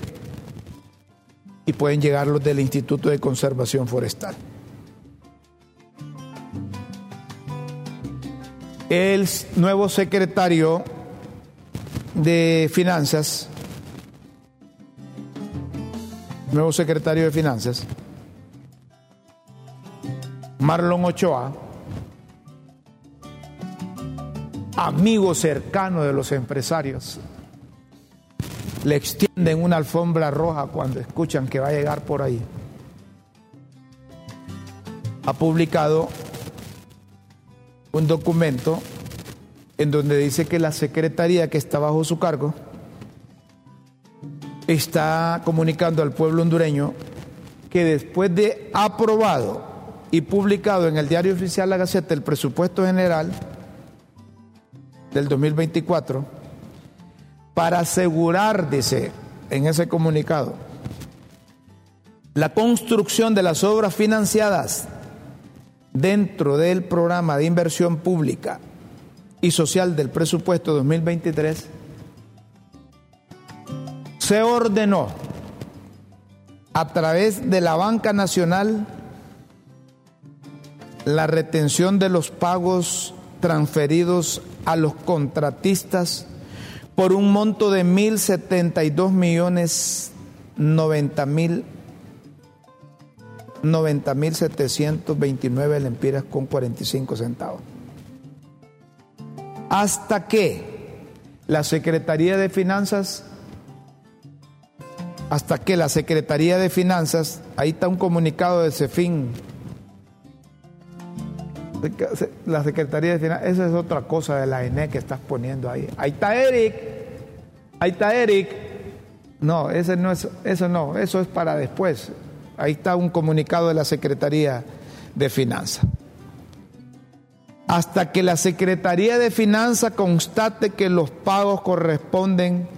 y pueden llegar los del Instituto de Conservación Forestal. El nuevo secretario de Finanzas, nuevo secretario de Finanzas, Marlon Ochoa, amigo cercano de los empresarios, le extienden una alfombra roja cuando escuchan que va a llegar por ahí. Ha publicado un documento en donde dice que la secretaría que está bajo su cargo está comunicando al pueblo hondureño que después de aprobado y publicado en el diario oficial La Gaceta el presupuesto general del 2024, para asegurar, dice en ese comunicado, la construcción de las obras financiadas dentro del programa de inversión pública y social del presupuesto 2023, se ordenó a través de la banca nacional la retención de los pagos transferidos a los contratistas por un monto de 1.072 millones 90 mil 90 mil 729 lempiras con 45 centavos. Hasta que la Secretaría de Finanzas, hasta que la Secretaría de Finanzas, ahí está un comunicado de CEFIN, la Secretaría de Finanzas, esa es otra cosa de la ENE que estás poniendo ahí. Ahí está Eric, ahí está Eric. No, ese no es, eso no, eso es para después. Ahí está un comunicado de la Secretaría de Finanzas. Hasta que la Secretaría de Finanzas constate que los pagos corresponden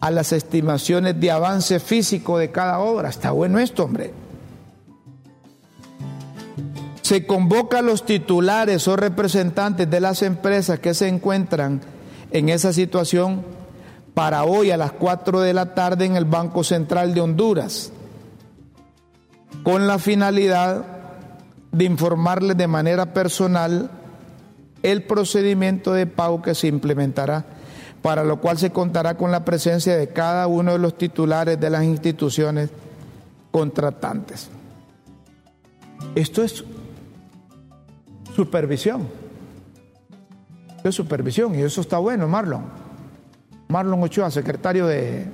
a las estimaciones de avance físico de cada obra. Está bueno esto, hombre se convoca a los titulares o representantes de las empresas que se encuentran en esa situación para hoy a las 4 de la tarde en el Banco Central de Honduras, con la finalidad de informarles de manera personal el procedimiento de pago que se implementará, para lo cual se contará con la presencia de cada uno de los titulares de las instituciones contratantes. Esto es supervisión. Es supervisión y eso está bueno, Marlon. Marlon Ochoa, secretario de,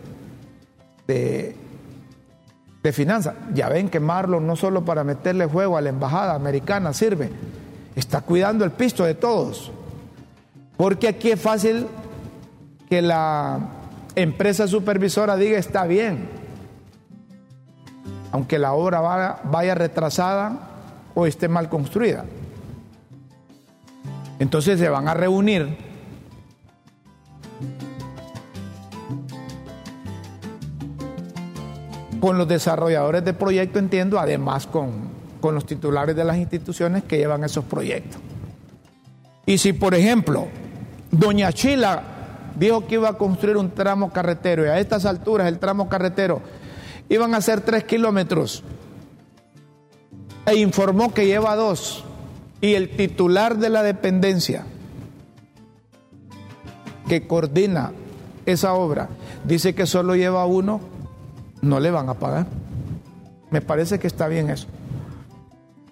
de, de Finanzas. Ya ven que Marlon no solo para meterle juego a la embajada americana sirve, está cuidando el pisto de todos. Porque aquí es fácil que la empresa supervisora diga está bien, aunque la obra vaya retrasada o esté mal construida. Entonces se van a reunir con los desarrolladores de proyecto, entiendo, además con, con los titulares de las instituciones que llevan esos proyectos. Y si, por ejemplo, Doña Chila dijo que iba a construir un tramo carretero y a estas alturas el tramo carretero iban a ser tres kilómetros e informó que lleva dos, y el titular de la dependencia que coordina esa obra dice que solo lleva uno, no le van a pagar. Me parece que está bien eso.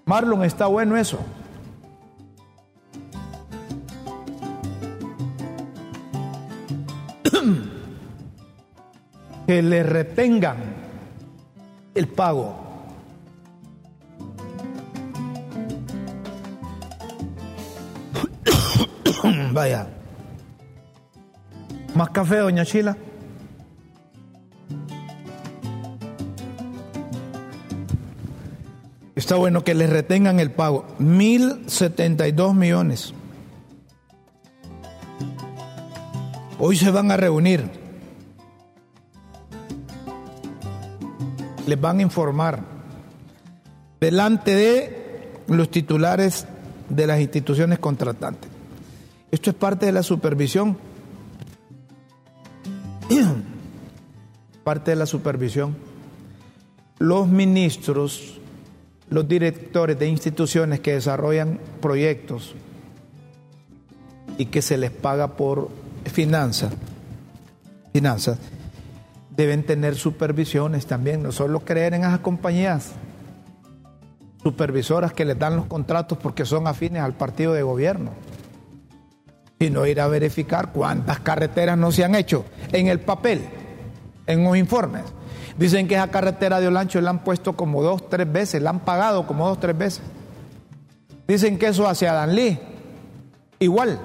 Marlon, está bueno eso. que le retengan el pago Vaya. ¿Más café, doña Chila? Está bueno que les retengan el pago. 1.072 millones. Hoy se van a reunir. Les van a informar delante de los titulares de las instituciones contratantes. Esto es parte de la supervisión. parte de la supervisión. Los ministros, los directores de instituciones que desarrollan proyectos y que se les paga por finanzas, finanzas, deben tener supervisiones también, no solo creer en esas compañías supervisoras que les dan los contratos porque son afines al partido de gobierno sino ir a verificar cuántas carreteras no se han hecho en el papel. en los informes. Dicen que esa carretera de Olancho la han puesto como dos, tres veces, la han pagado como dos, tres veces. Dicen que eso hacia Danlí, igual.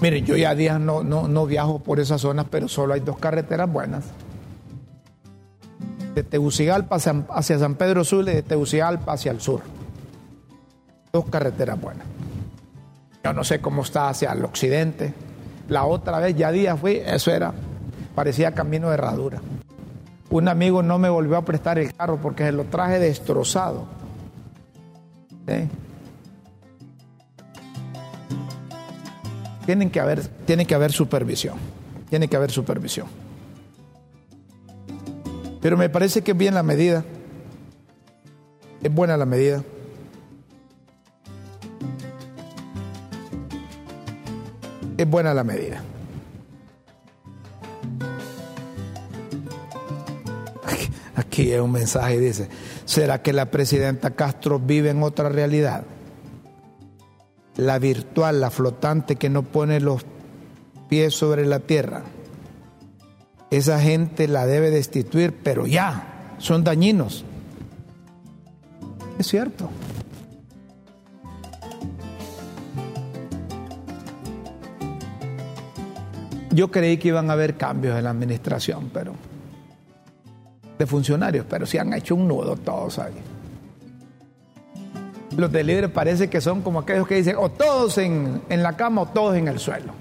Miren, yo ya días no, no, viajo por esas zonas, pero solo hay dos carreteras buenas. De Tegucigalpa hacia San Pedro Sur y de Tegucigalpa hacia el sur. Dos carreteras buenas. Yo no sé cómo está hacia el occidente. La otra vez ya día fui, eso era, parecía camino de herradura. Un amigo no me volvió a prestar el carro porque se lo traje destrozado. Tienen que haber, tiene que haber supervisión. Tiene que haber supervisión. Pero me parece que es bien la medida. Es buena la medida. es buena la medida. Aquí es un mensaje, dice, ¿será que la presidenta Castro vive en otra realidad? La virtual, la flotante que no pone los pies sobre la tierra. Esa gente la debe destituir, pero ya, son dañinos. Es cierto. Yo creí que iban a haber cambios en la administración, pero de funcionarios, pero se han hecho un nudo todos ahí. Los de libre parece que son como aquellos que dicen o todos en, en la cama o todos en el suelo.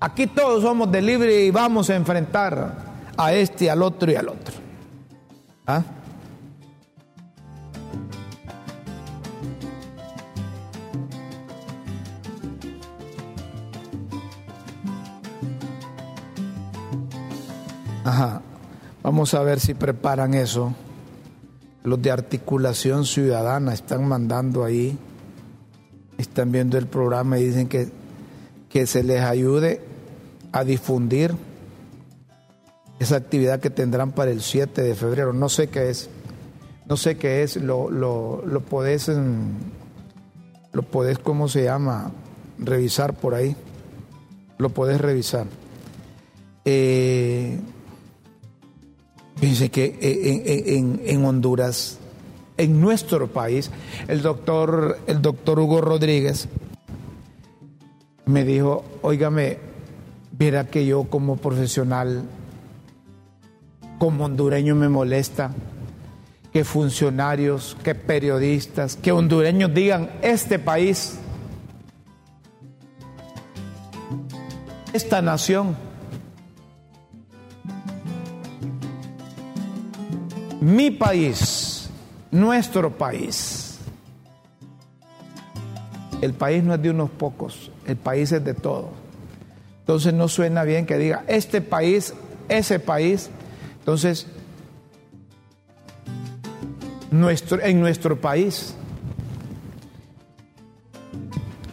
Aquí todos somos de libre y vamos a enfrentar a este, al otro y al otro. ¿Ah? Ajá. Vamos a ver si preparan eso. Los de articulación ciudadana están mandando ahí, están viendo el programa y dicen que, que se les ayude a difundir esa actividad que tendrán para el 7 de febrero. No sé qué es, no sé qué es, lo, lo, lo podés, lo podés, ¿cómo se llama? Revisar por ahí. Lo podés revisar. Eh, Fíjense que eh, eh, en, en, Honduras, en nuestro país, el doctor, el doctor Hugo Rodríguez me dijo, óigame, viera que yo como profesional, como hondureño me molesta que funcionarios, que periodistas, que hondureños digan, este país, esta nación, mi país, nuestro país. El país no es de unos pocos, el país es de todos. Entonces no suena bien que diga este país, ese país. Entonces, nuestro, en nuestro país,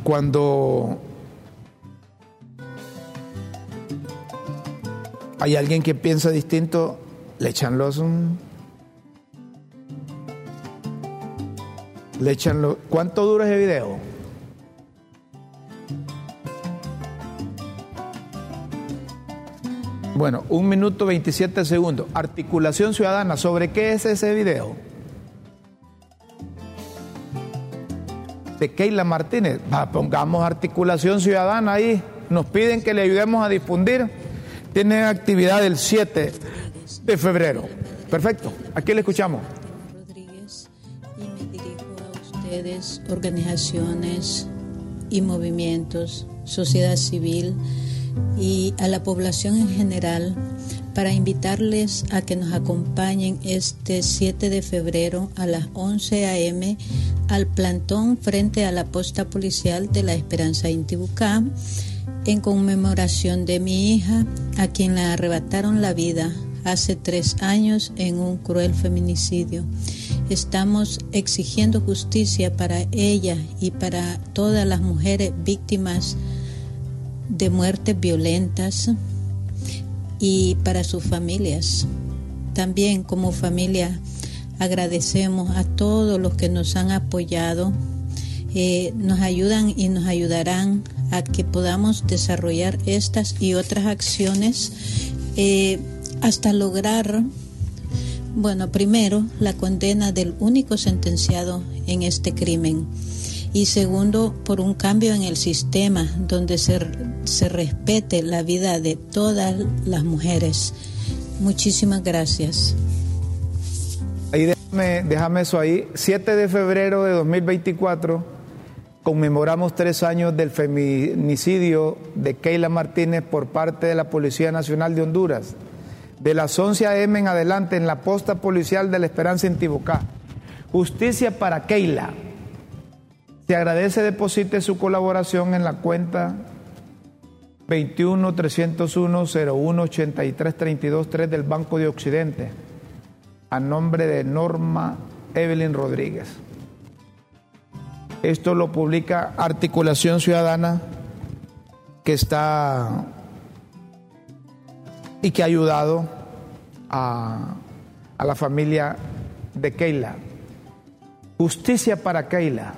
cuando hay alguien que piensa distinto, le echan los... Le echan lo... ¿Cuánto dura ese video? Bueno, un minuto 27 segundos. Articulación ciudadana. ¿Sobre qué es ese video? De Keila Martínez. pongamos articulación ciudadana ahí. Nos piden que le ayudemos a difundir. Tienen actividad el 7 de febrero. Perfecto. Aquí le escuchamos. Organizaciones y movimientos, sociedad civil y a la población en general para invitarles a que nos acompañen este 7 de febrero a las 11 a.m. al plantón frente a la posta policial de la Esperanza Intibucá en conmemoración de mi hija, a quien le arrebataron la vida hace tres años en un cruel feminicidio. Estamos exigiendo justicia para ella y para todas las mujeres víctimas de muertes violentas y para sus familias. También como familia agradecemos a todos los que nos han apoyado, eh, nos ayudan y nos ayudarán a que podamos desarrollar estas y otras acciones eh, hasta lograr, bueno, primero, la condena del único sentenciado en este crimen y segundo, por un cambio en el sistema donde se, se respete la vida de todas las mujeres. Muchísimas gracias. Ahí déjame, déjame eso ahí. 7 de febrero de 2024 conmemoramos tres años del feminicidio de Keila Martínez por parte de la Policía Nacional de Honduras. De las 11 a.m. en adelante en la posta policial de la Esperanza en Tibocá. Justicia para Keila. Se agradece deposite su colaboración en la cuenta 21 301 01 83 32 3 del Banco de Occidente a nombre de Norma Evelyn Rodríguez. Esto lo publica Articulación Ciudadana que está y que ha ayudado a, la familia de Keila. Justicia para Keila.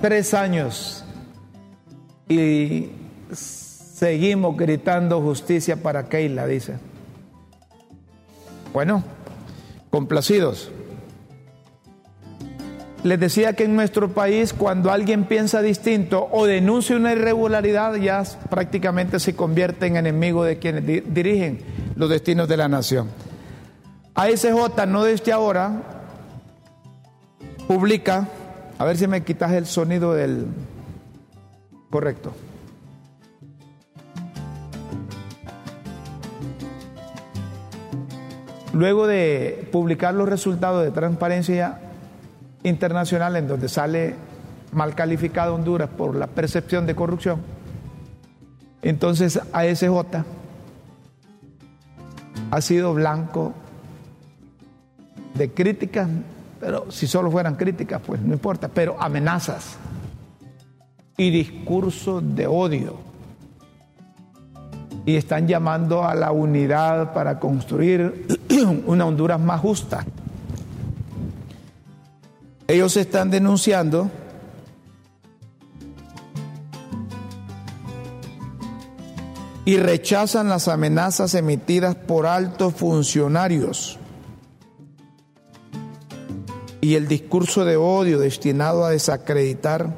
Tres años y seguimos gritando justicia para Keila, dice. Bueno, complacidos. Les decía que en nuestro país cuando alguien piensa distinto o denuncia una irregularidad ya prácticamente se convierte en enemigo de quienes dirigen los destinos de la nación. ASJ, no desde ahora, publica a ver si me quitas el sonido del... Correcto. Luego de publicar los resultados de transparencia internacional en donde sale mal calificado Honduras por la percepción de corrupción, entonces ASJ ha sido blanco de críticas pero si solo fueran críticas, pues no importa, pero amenazas y discursos de odio. Y están llamando a la unidad para construir una Honduras más justa. Ellos están denunciando y rechazan las amenazas emitidas por altos funcionarios y el discurso de odio destinado a desacreditar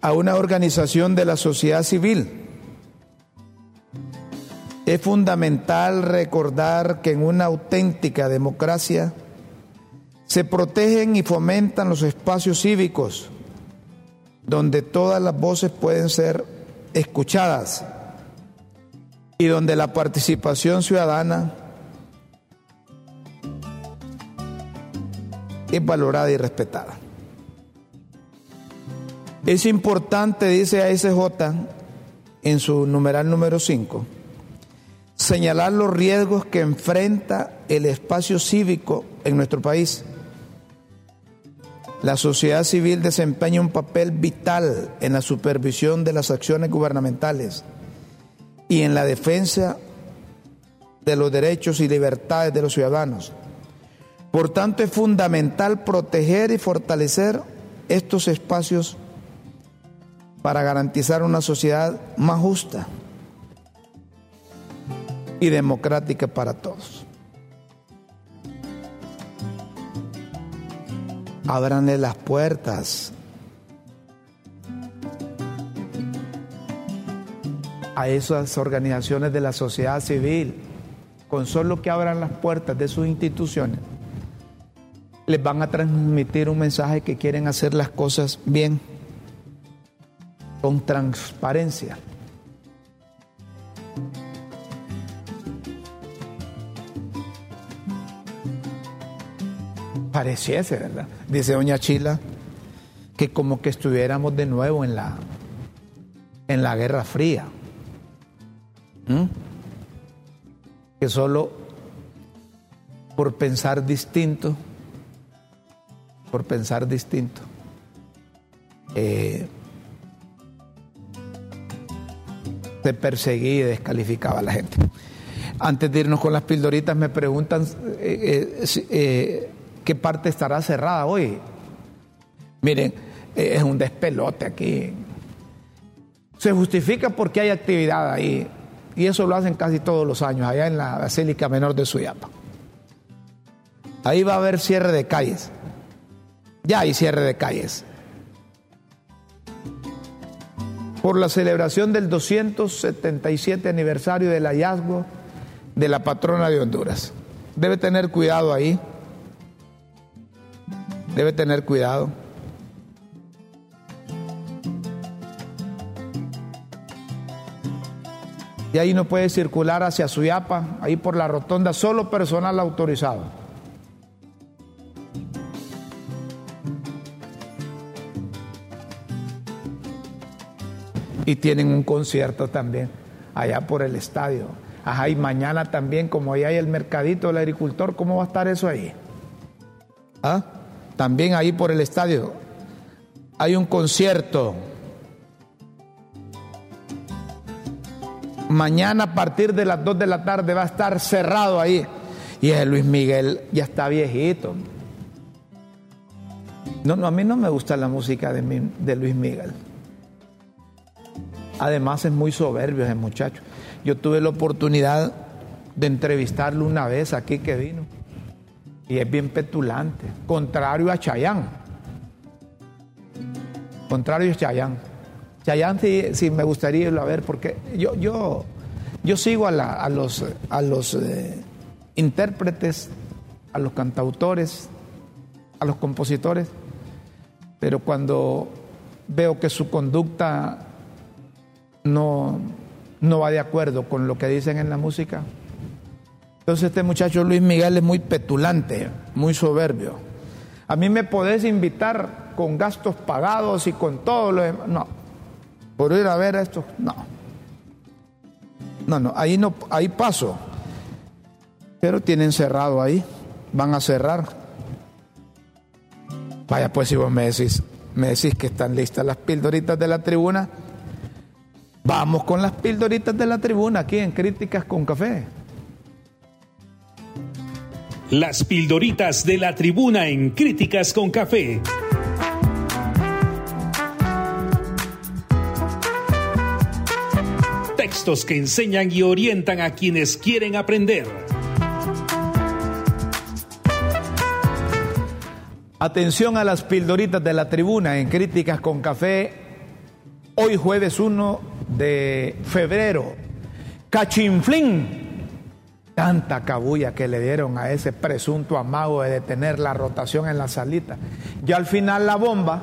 a una organización de la sociedad civil. Es fundamental recordar que en una auténtica democracia se protegen y fomentan los espacios cívicos donde todas las voces pueden ser escuchadas y donde la participación ciudadana es valorada y respetada. Es importante, dice ASJ en su numeral número 5, señalar los riesgos que enfrenta el espacio cívico en nuestro país. La sociedad civil desempeña un papel vital en la supervisión de las acciones gubernamentales y en la defensa de los derechos y libertades de los ciudadanos. Por tanto, es fundamental proteger y fortalecer estos espacios para garantizar una sociedad más justa y democrática para todos. Ábranle las puertas a esas organizaciones de la sociedad civil, con solo que abran las puertas de sus instituciones les van a transmitir un mensaje que quieren hacer las cosas bien, con transparencia. Pareciese, ¿verdad? Dice doña Chila que como que estuviéramos de nuevo en la en la Guerra Fría. Que solo por pensar distinto por pensar distinto. Eh, se perseguía y descalificaba a la gente. Antes de irnos con las pildoritas, me preguntan eh, eh, qué parte estará cerrada hoy. Miren, es un despelote aquí. Se justifica porque hay actividad ahí. Y eso lo hacen casi todos los años, allá en la Basílica Menor de Suyapa. Ahí va a haber cierre de calles. Ya hay cierre de calles. Por la celebración del 277 aniversario del hallazgo de la patrona de Honduras. Debe tener cuidado ahí. Debe tener cuidado. Y ahí no puede circular hacia Suyapa, ahí por la rotonda, solo personal autorizado. Y tienen un concierto también allá por el estadio. Ajá, y mañana también, como ahí hay el mercadito del agricultor, ¿cómo va a estar eso ahí? ¿Ah? También ahí por el estadio hay un concierto. Mañana a partir de las 2 de la tarde va a estar cerrado ahí. Y Luis Miguel ya está viejito. No, no, a mí no me gusta la música de, de Luis Miguel. Además es muy soberbio ese muchacho. Yo tuve la oportunidad de entrevistarlo una vez aquí que vino. Y es bien petulante. Contrario a Chayán. Contrario a Chayán. Chayán sí, me gustaría irlo a ver porque yo, yo, yo sigo a, los, a los eh, intérpretes, a los cantautores, a los compositores, pero cuando veo que su conducta no, no va de acuerdo con lo que dicen en la música. Entonces este muchacho Luis Miguel es muy petulante, muy soberbio. A mí me podés invitar con gastos pagados y con todo lo demás. No. Por ir a ver esto, no. No, no, ahí no, ahí paso. Pero tienen cerrado ahí. Van a cerrar. Vaya, pues si vos me decís, me decís que están listas las pildoritas de la tribuna, Vamos con las pildoritas de la tribuna aquí en Críticas con Café. Las pildoritas de la tribuna en Críticas con Café. Textos que enseñan y orientan a quienes quieren aprender. Atención a las pildoritas de la tribuna en Críticas con Café. Hoy jueves 1 de febrero. Cachinflín. Tanta cabulla que le dieron a ese presunto amago de detener la rotación en la salita. Ya al final la bomba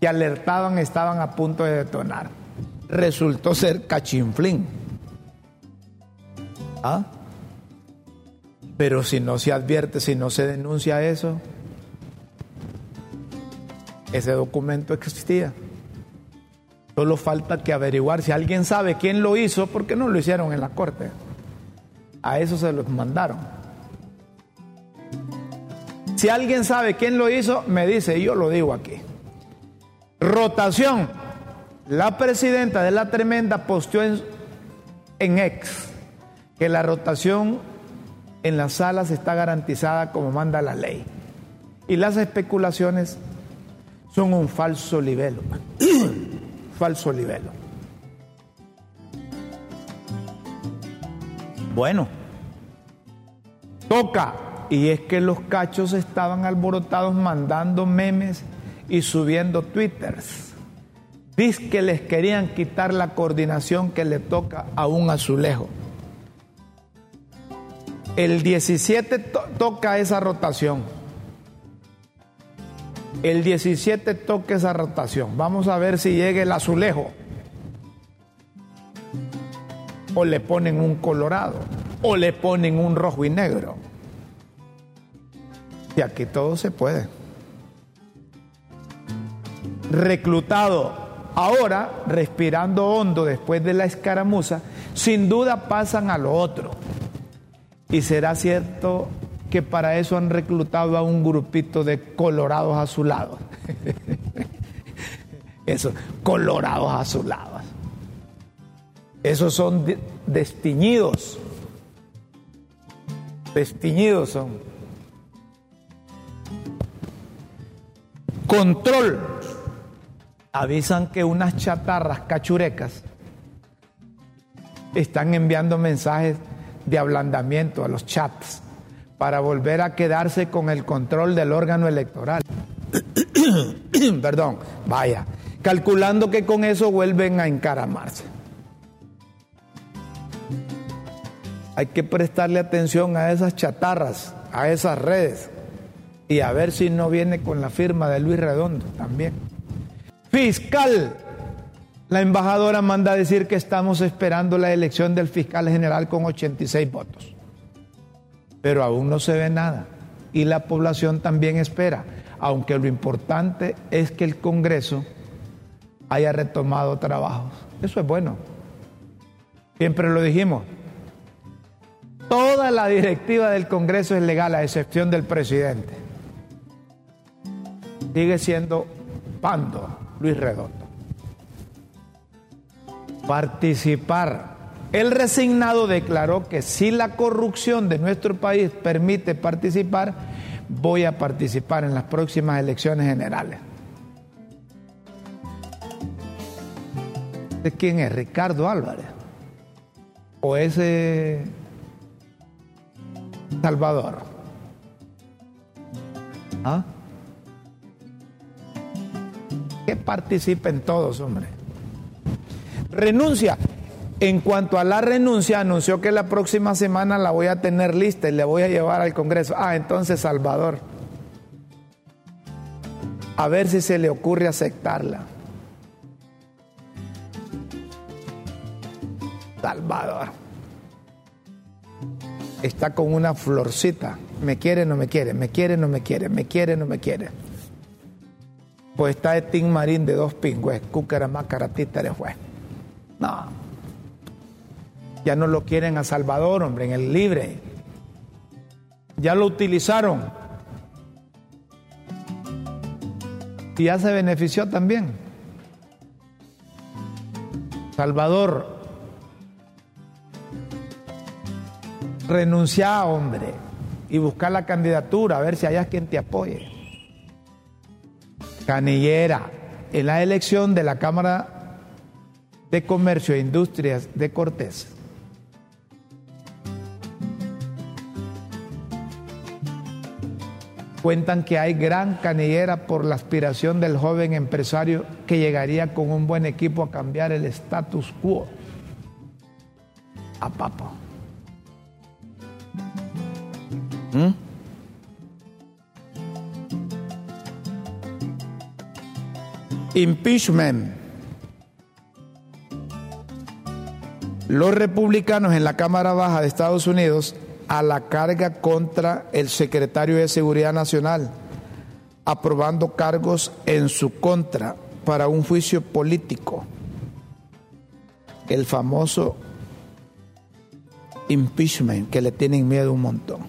que alertaban estaban a punto de detonar. Resultó ser Cachinflín. ¿Ah? Pero si no se advierte, si no se denuncia eso, ese documento existía. Solo falta que averiguar si alguien sabe quién lo hizo, porque no lo hicieron en la corte. A eso se los mandaron. Si alguien sabe quién lo hizo, me dice, y yo lo digo aquí. Rotación. La presidenta de la tremenda posteó en, en ex que la rotación en las salas está garantizada como manda la ley. Y las especulaciones son un falso nivel. falso libelo. Bueno, toca. Y es que los cachos estaban alborotados mandando memes y subiendo twitters. Dice que les querían quitar la coordinación que le toca a un azulejo. El 17 toca esa rotación. El 17 toque esa rotación. Vamos a ver si llega el azulejo. O le ponen un colorado. O le ponen un rojo y negro. Y aquí todo se puede. Reclutado. Ahora, respirando hondo después de la escaramuza, sin duda pasan a lo otro. Y será cierto que para eso han reclutado a un grupito de colorados azulados. Eso, colorados azulados. Esos son destiñidos. Destiñidos son. Control. Avisan que unas chatarras cachurecas están enviando mensajes de ablandamiento a los chats para volver a quedarse con el control del órgano electoral. Perdón, vaya, calculando que con eso vuelven a encaramarse. Hay que prestarle atención a esas chatarras, a esas redes, y a ver si no viene con la firma de Luis Redondo también. Fiscal. La embajadora manda a decir que estamos esperando la elección del fiscal general con 86 votos. Pero aún no se ve nada. Y la población también espera, aunque lo importante es que el Congreso haya retomado trabajos. Eso es bueno. Siempre lo dijimos. Toda la directiva del Congreso es legal, a excepción del presidente. Sigue siendo Pando, Luis Redondo. Participar. El resignado declaró que si la corrupción de nuestro país permite participar, voy a participar en las próximas elecciones generales. ¿De quién es? Ricardo Álvarez. ¿O ese Salvador? ¿Ah? Que participen todos, hombre. Renuncia. En cuanto a la renuncia, anunció que la próxima semana la voy a tener lista y le voy a llevar al Congreso. Ah, entonces Salvador. A ver si se le ocurre aceptarla. Salvador. Está con una florcita. Me quiere, no me quiere, me quiere, no me quiere, me quiere, no me quiere. Pues está de Tim Marín de dos pingües, cúcara, macaratita, de juez. No. Ya no lo quieren a Salvador, hombre, en el libre. Ya lo utilizaron. Y ya se benefició también. Salvador, renuncia, hombre, y buscar la candidatura, a ver si hay quien te apoye. Canillera, en la elección de la Cámara de Comercio e Industrias de Cortés. Cuentan que hay gran canillera por la aspiración del joven empresario que llegaría con un buen equipo a cambiar el status quo. A papo. ¿Mm? Impeachment. Los republicanos en la Cámara Baja de Estados Unidos a la carga contra el secretario de Seguridad Nacional, aprobando cargos en su contra para un juicio político. El famoso impeachment que le tienen miedo un montón.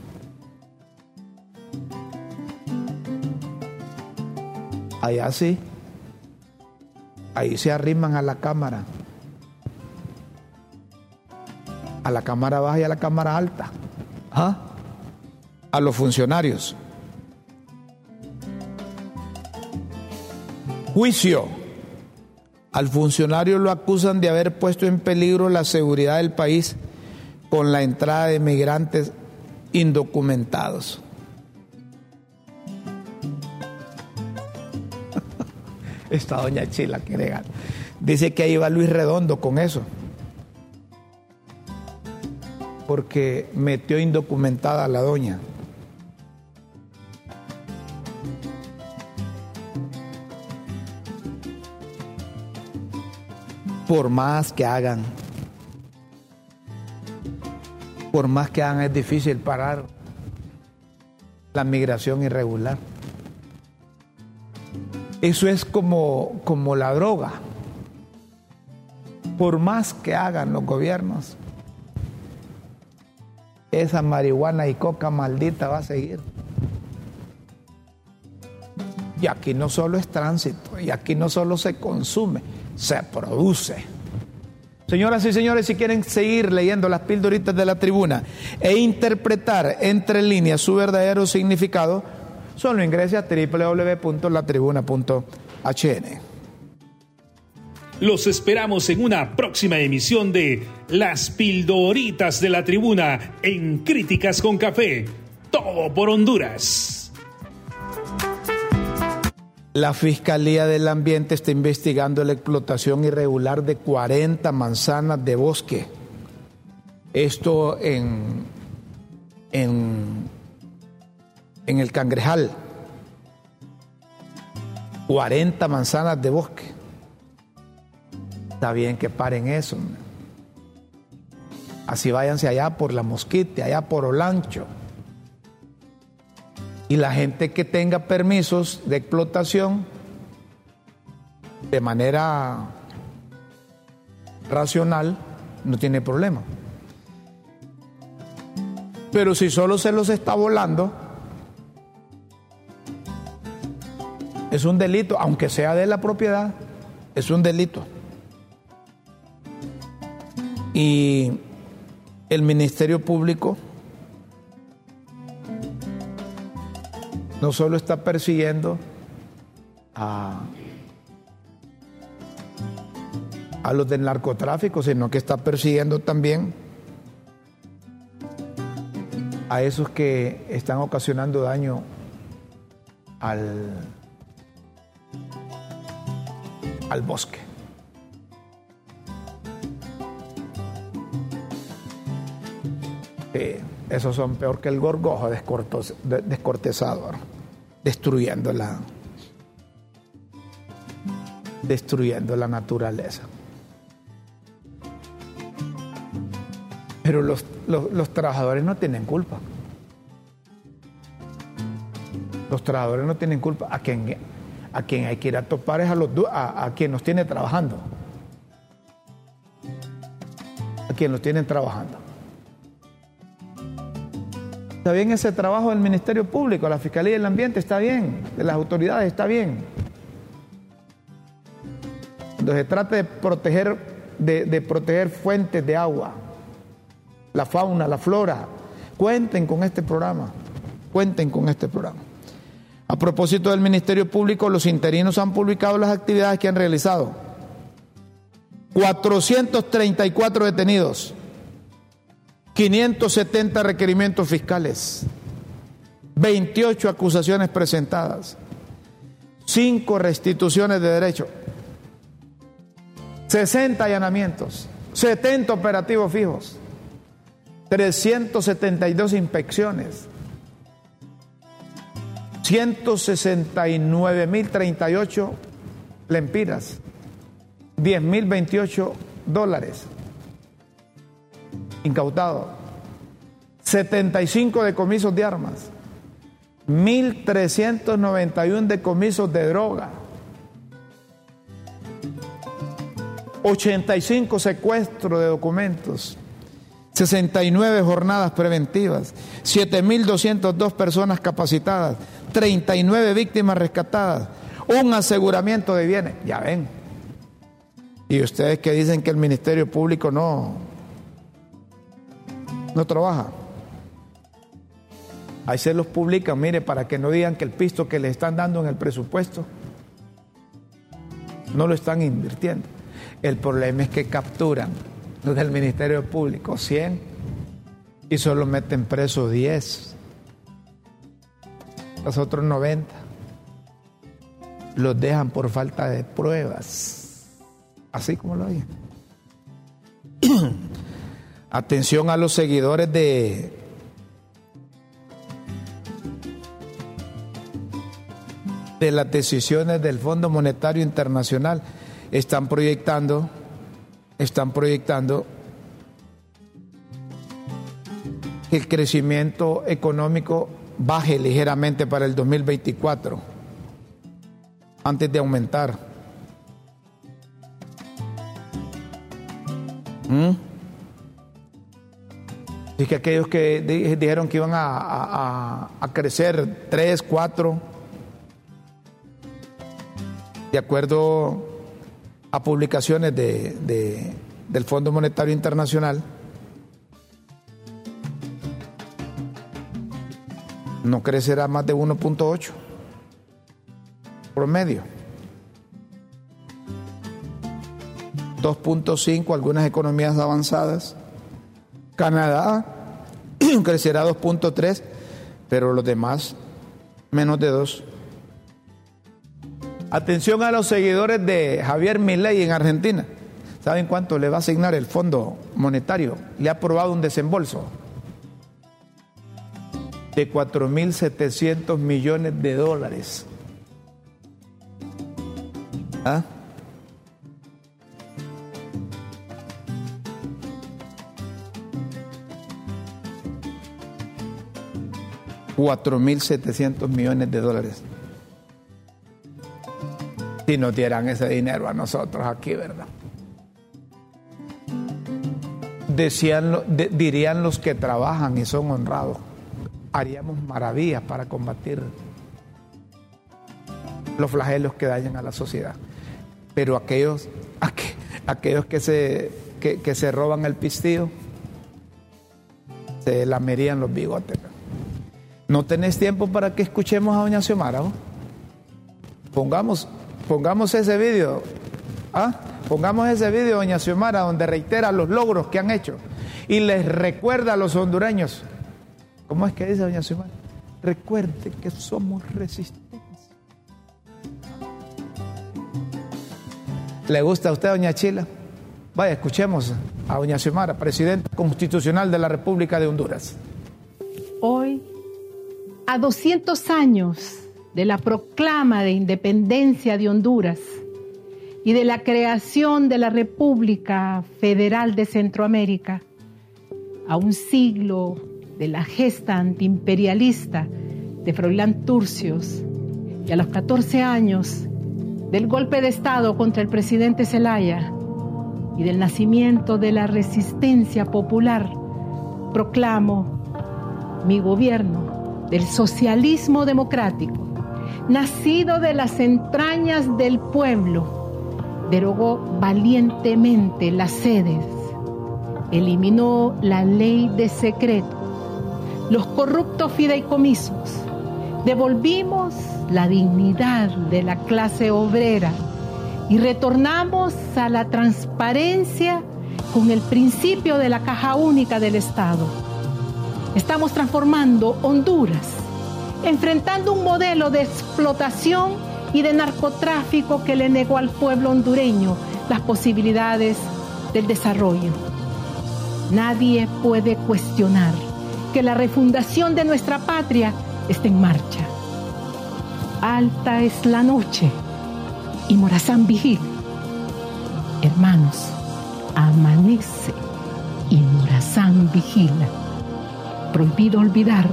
Allá sí. Ahí se arriman a la cámara. A la cámara baja y a la cámara alta. ¿Ah? A los funcionarios. Juicio. Al funcionario lo acusan de haber puesto en peligro la seguridad del país con la entrada de migrantes indocumentados. Esta doña Chila que legal. Dice que ahí va Luis Redondo con eso. Porque metió indocumentada a la doña. Por más que hagan, por más que hagan, es difícil parar la migración irregular. Eso es como, como la droga. Por más que hagan los gobiernos, esa marihuana y coca maldita va a seguir. Y aquí no solo es tránsito, y aquí no solo se consume, se produce. Señoras y señores, si quieren seguir leyendo las pildoritas de la tribuna e interpretar entre líneas su verdadero significado, solo ingrese a www.latribuna.hn. Los esperamos en una próxima emisión de Las Pildoritas de la Tribuna en Críticas con Café. Todo por Honduras. La Fiscalía del Ambiente está investigando la explotación irregular de 40 manzanas de bosque. Esto en, en, en el Cangrejal. 40 manzanas de bosque. Está bien que paren eso. Así váyanse allá por la Mosquite, allá por Olancho. Y la gente que tenga permisos de explotación de manera racional no tiene problema. Pero si solo se los está volando, es un delito, aunque sea de la propiedad, es un delito. Y el Ministerio Público no solo está persiguiendo a, a los del narcotráfico, sino que está persiguiendo también a esos que están ocasionando daño al, al bosque. esos son peor que el gorgojo descortezado, destruyendo la, destruyendo la naturaleza. Pero los, trabajadores no tienen culpa. Los trabajadores no tienen culpa. A quien, a quien hay que ir a topar es a, los, a, a quien nos tiene trabajando. A quien nos tienen trabajando. Está bien ese trabajo del Ministerio Público, la Fiscalía del Ambiente, está bien, de las autoridades, está bien. Cuando se trata de proteger, de, proteger fuentes de agua, la fauna, la flora, cuenten con este programa, cuenten con este programa. A propósito del Ministerio Público, los interinos han publicado las actividades que han realizado. 434 detenidos, 570 requerimientos fiscales, 28 acusaciones presentadas, 5 restituciones de derecho, 60 allanamientos, 70 operativos fijos, 372 inspecciones, 169.038 lempiras, 10.028 dólares. Incautado, 75 decomisos de armas, 1.391 decomisos de droga, 85 secuestros de documentos, 69 jornadas preventivas, 7.202 personas capacitadas, 39 víctimas rescatadas, un aseguramiento de bienes. Ya ven. Y ustedes que dicen que el Ministerio Público no, no trabaja. Ahí se los publican, mire, para que no digan que el pisto que le están dando en el presupuesto no lo están invirtiendo. El problema es que capturan los del Ministerio Público 100 y solo meten preso 10. Otros 90 los dejan por falta de pruebas. Así como lo dije. Atención a los seguidores de de las decisiones del Fondo Monetario Internacional están proyectando están proyectando el crecimiento económico baje ligeramente para el 2024 antes de aumentar. ¿Mm? Que aquellos que dijeron que iban a, crecer 3, 4, de acuerdo a publicaciones de, del Fondo Monetario Internacional, no crecerá más de 1.8 promedio. 2.5 algunas economías avanzadas. Canadá crecerá 2.3, pero los demás menos de 2. Atención a los seguidores de Javier Milei en Argentina. ¿Saben cuánto le va a asignar el Fondo Monetario? Le ha aprobado un desembolso de 4.700 millones de dólares. ¿Ah? Cuatro mil setecientos millones de dólares. Si nos dieran ese dinero a nosotros aquí, ¿verdad? Decían, dirían los que trabajan y son honrados, haríamos maravillas para combatir los flagelos que dañan a la sociedad. Pero aquellos, aquellos que, se, que, se roban el pistillo, se lamerían los bigotes. ¿No tenés tiempo para que escuchemos a doña Xiomara? Pongamos, pongamos ese vídeo. ¿ah? Pongamos ese vídeo, doña Xiomara, donde reitera los logros que han hecho y les recuerda a los hondureños. ¿Cómo es que dice doña Xiomara? Recuerde que somos resistentes. ¿Le gusta a usted, doña Chila? Vaya, escuchemos a doña Xiomara, presidenta constitucional de la República de Honduras. Hoy, a 200 años de la proclama de independencia de Honduras y de la creación de la República Federal de Centroamérica, a un siglo de la gesta antiimperialista de Froilán Turcios y a los 14 años del golpe de Estado contra el presidente Zelaya y del nacimiento de la resistencia popular, proclamo mi gobierno del socialismo democrático, nacido de las entrañas del pueblo, derogó valientemente las sedes, eliminó la ley de secreto, los corruptos fideicomisos, devolvimos la dignidad de la clase obrera y retornamos a la transparencia con el principio de la caja única del Estado. Estamos transformando Honduras, enfrentando un modelo de explotación y de narcotráfico que le negó al pueblo hondureño las posibilidades del desarrollo. Nadie puede cuestionar que la refundación de nuestra patria está en marcha. Alta es la noche y Morazán vigila. Hermanos, amanece y Morazán vigila. Prohibido olvidar,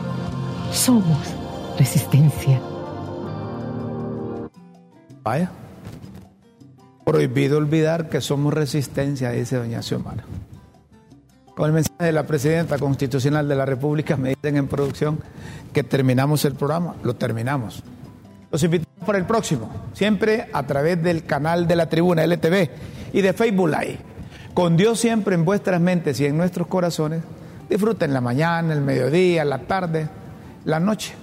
somos resistencia. Vaya. Prohibido olvidar que somos resistencia, dice doña Xiomara. Con el mensaje de la presidenta constitucional de la República, me dicen en producción que terminamos el programa. Lo terminamos. Los invitamos para el próximo, siempre a través del canal de la tribuna LTV y de Facebook Live. Con Dios siempre en vuestras mentes y en nuestros corazones. Disfruten la mañana, el mediodía, la tarde, la noche.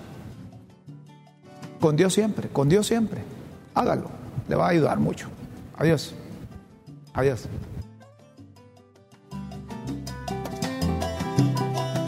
Con Dios siempre, con Dios siempre. Hágalo, le va a ayudar mucho. Adiós. Adiós.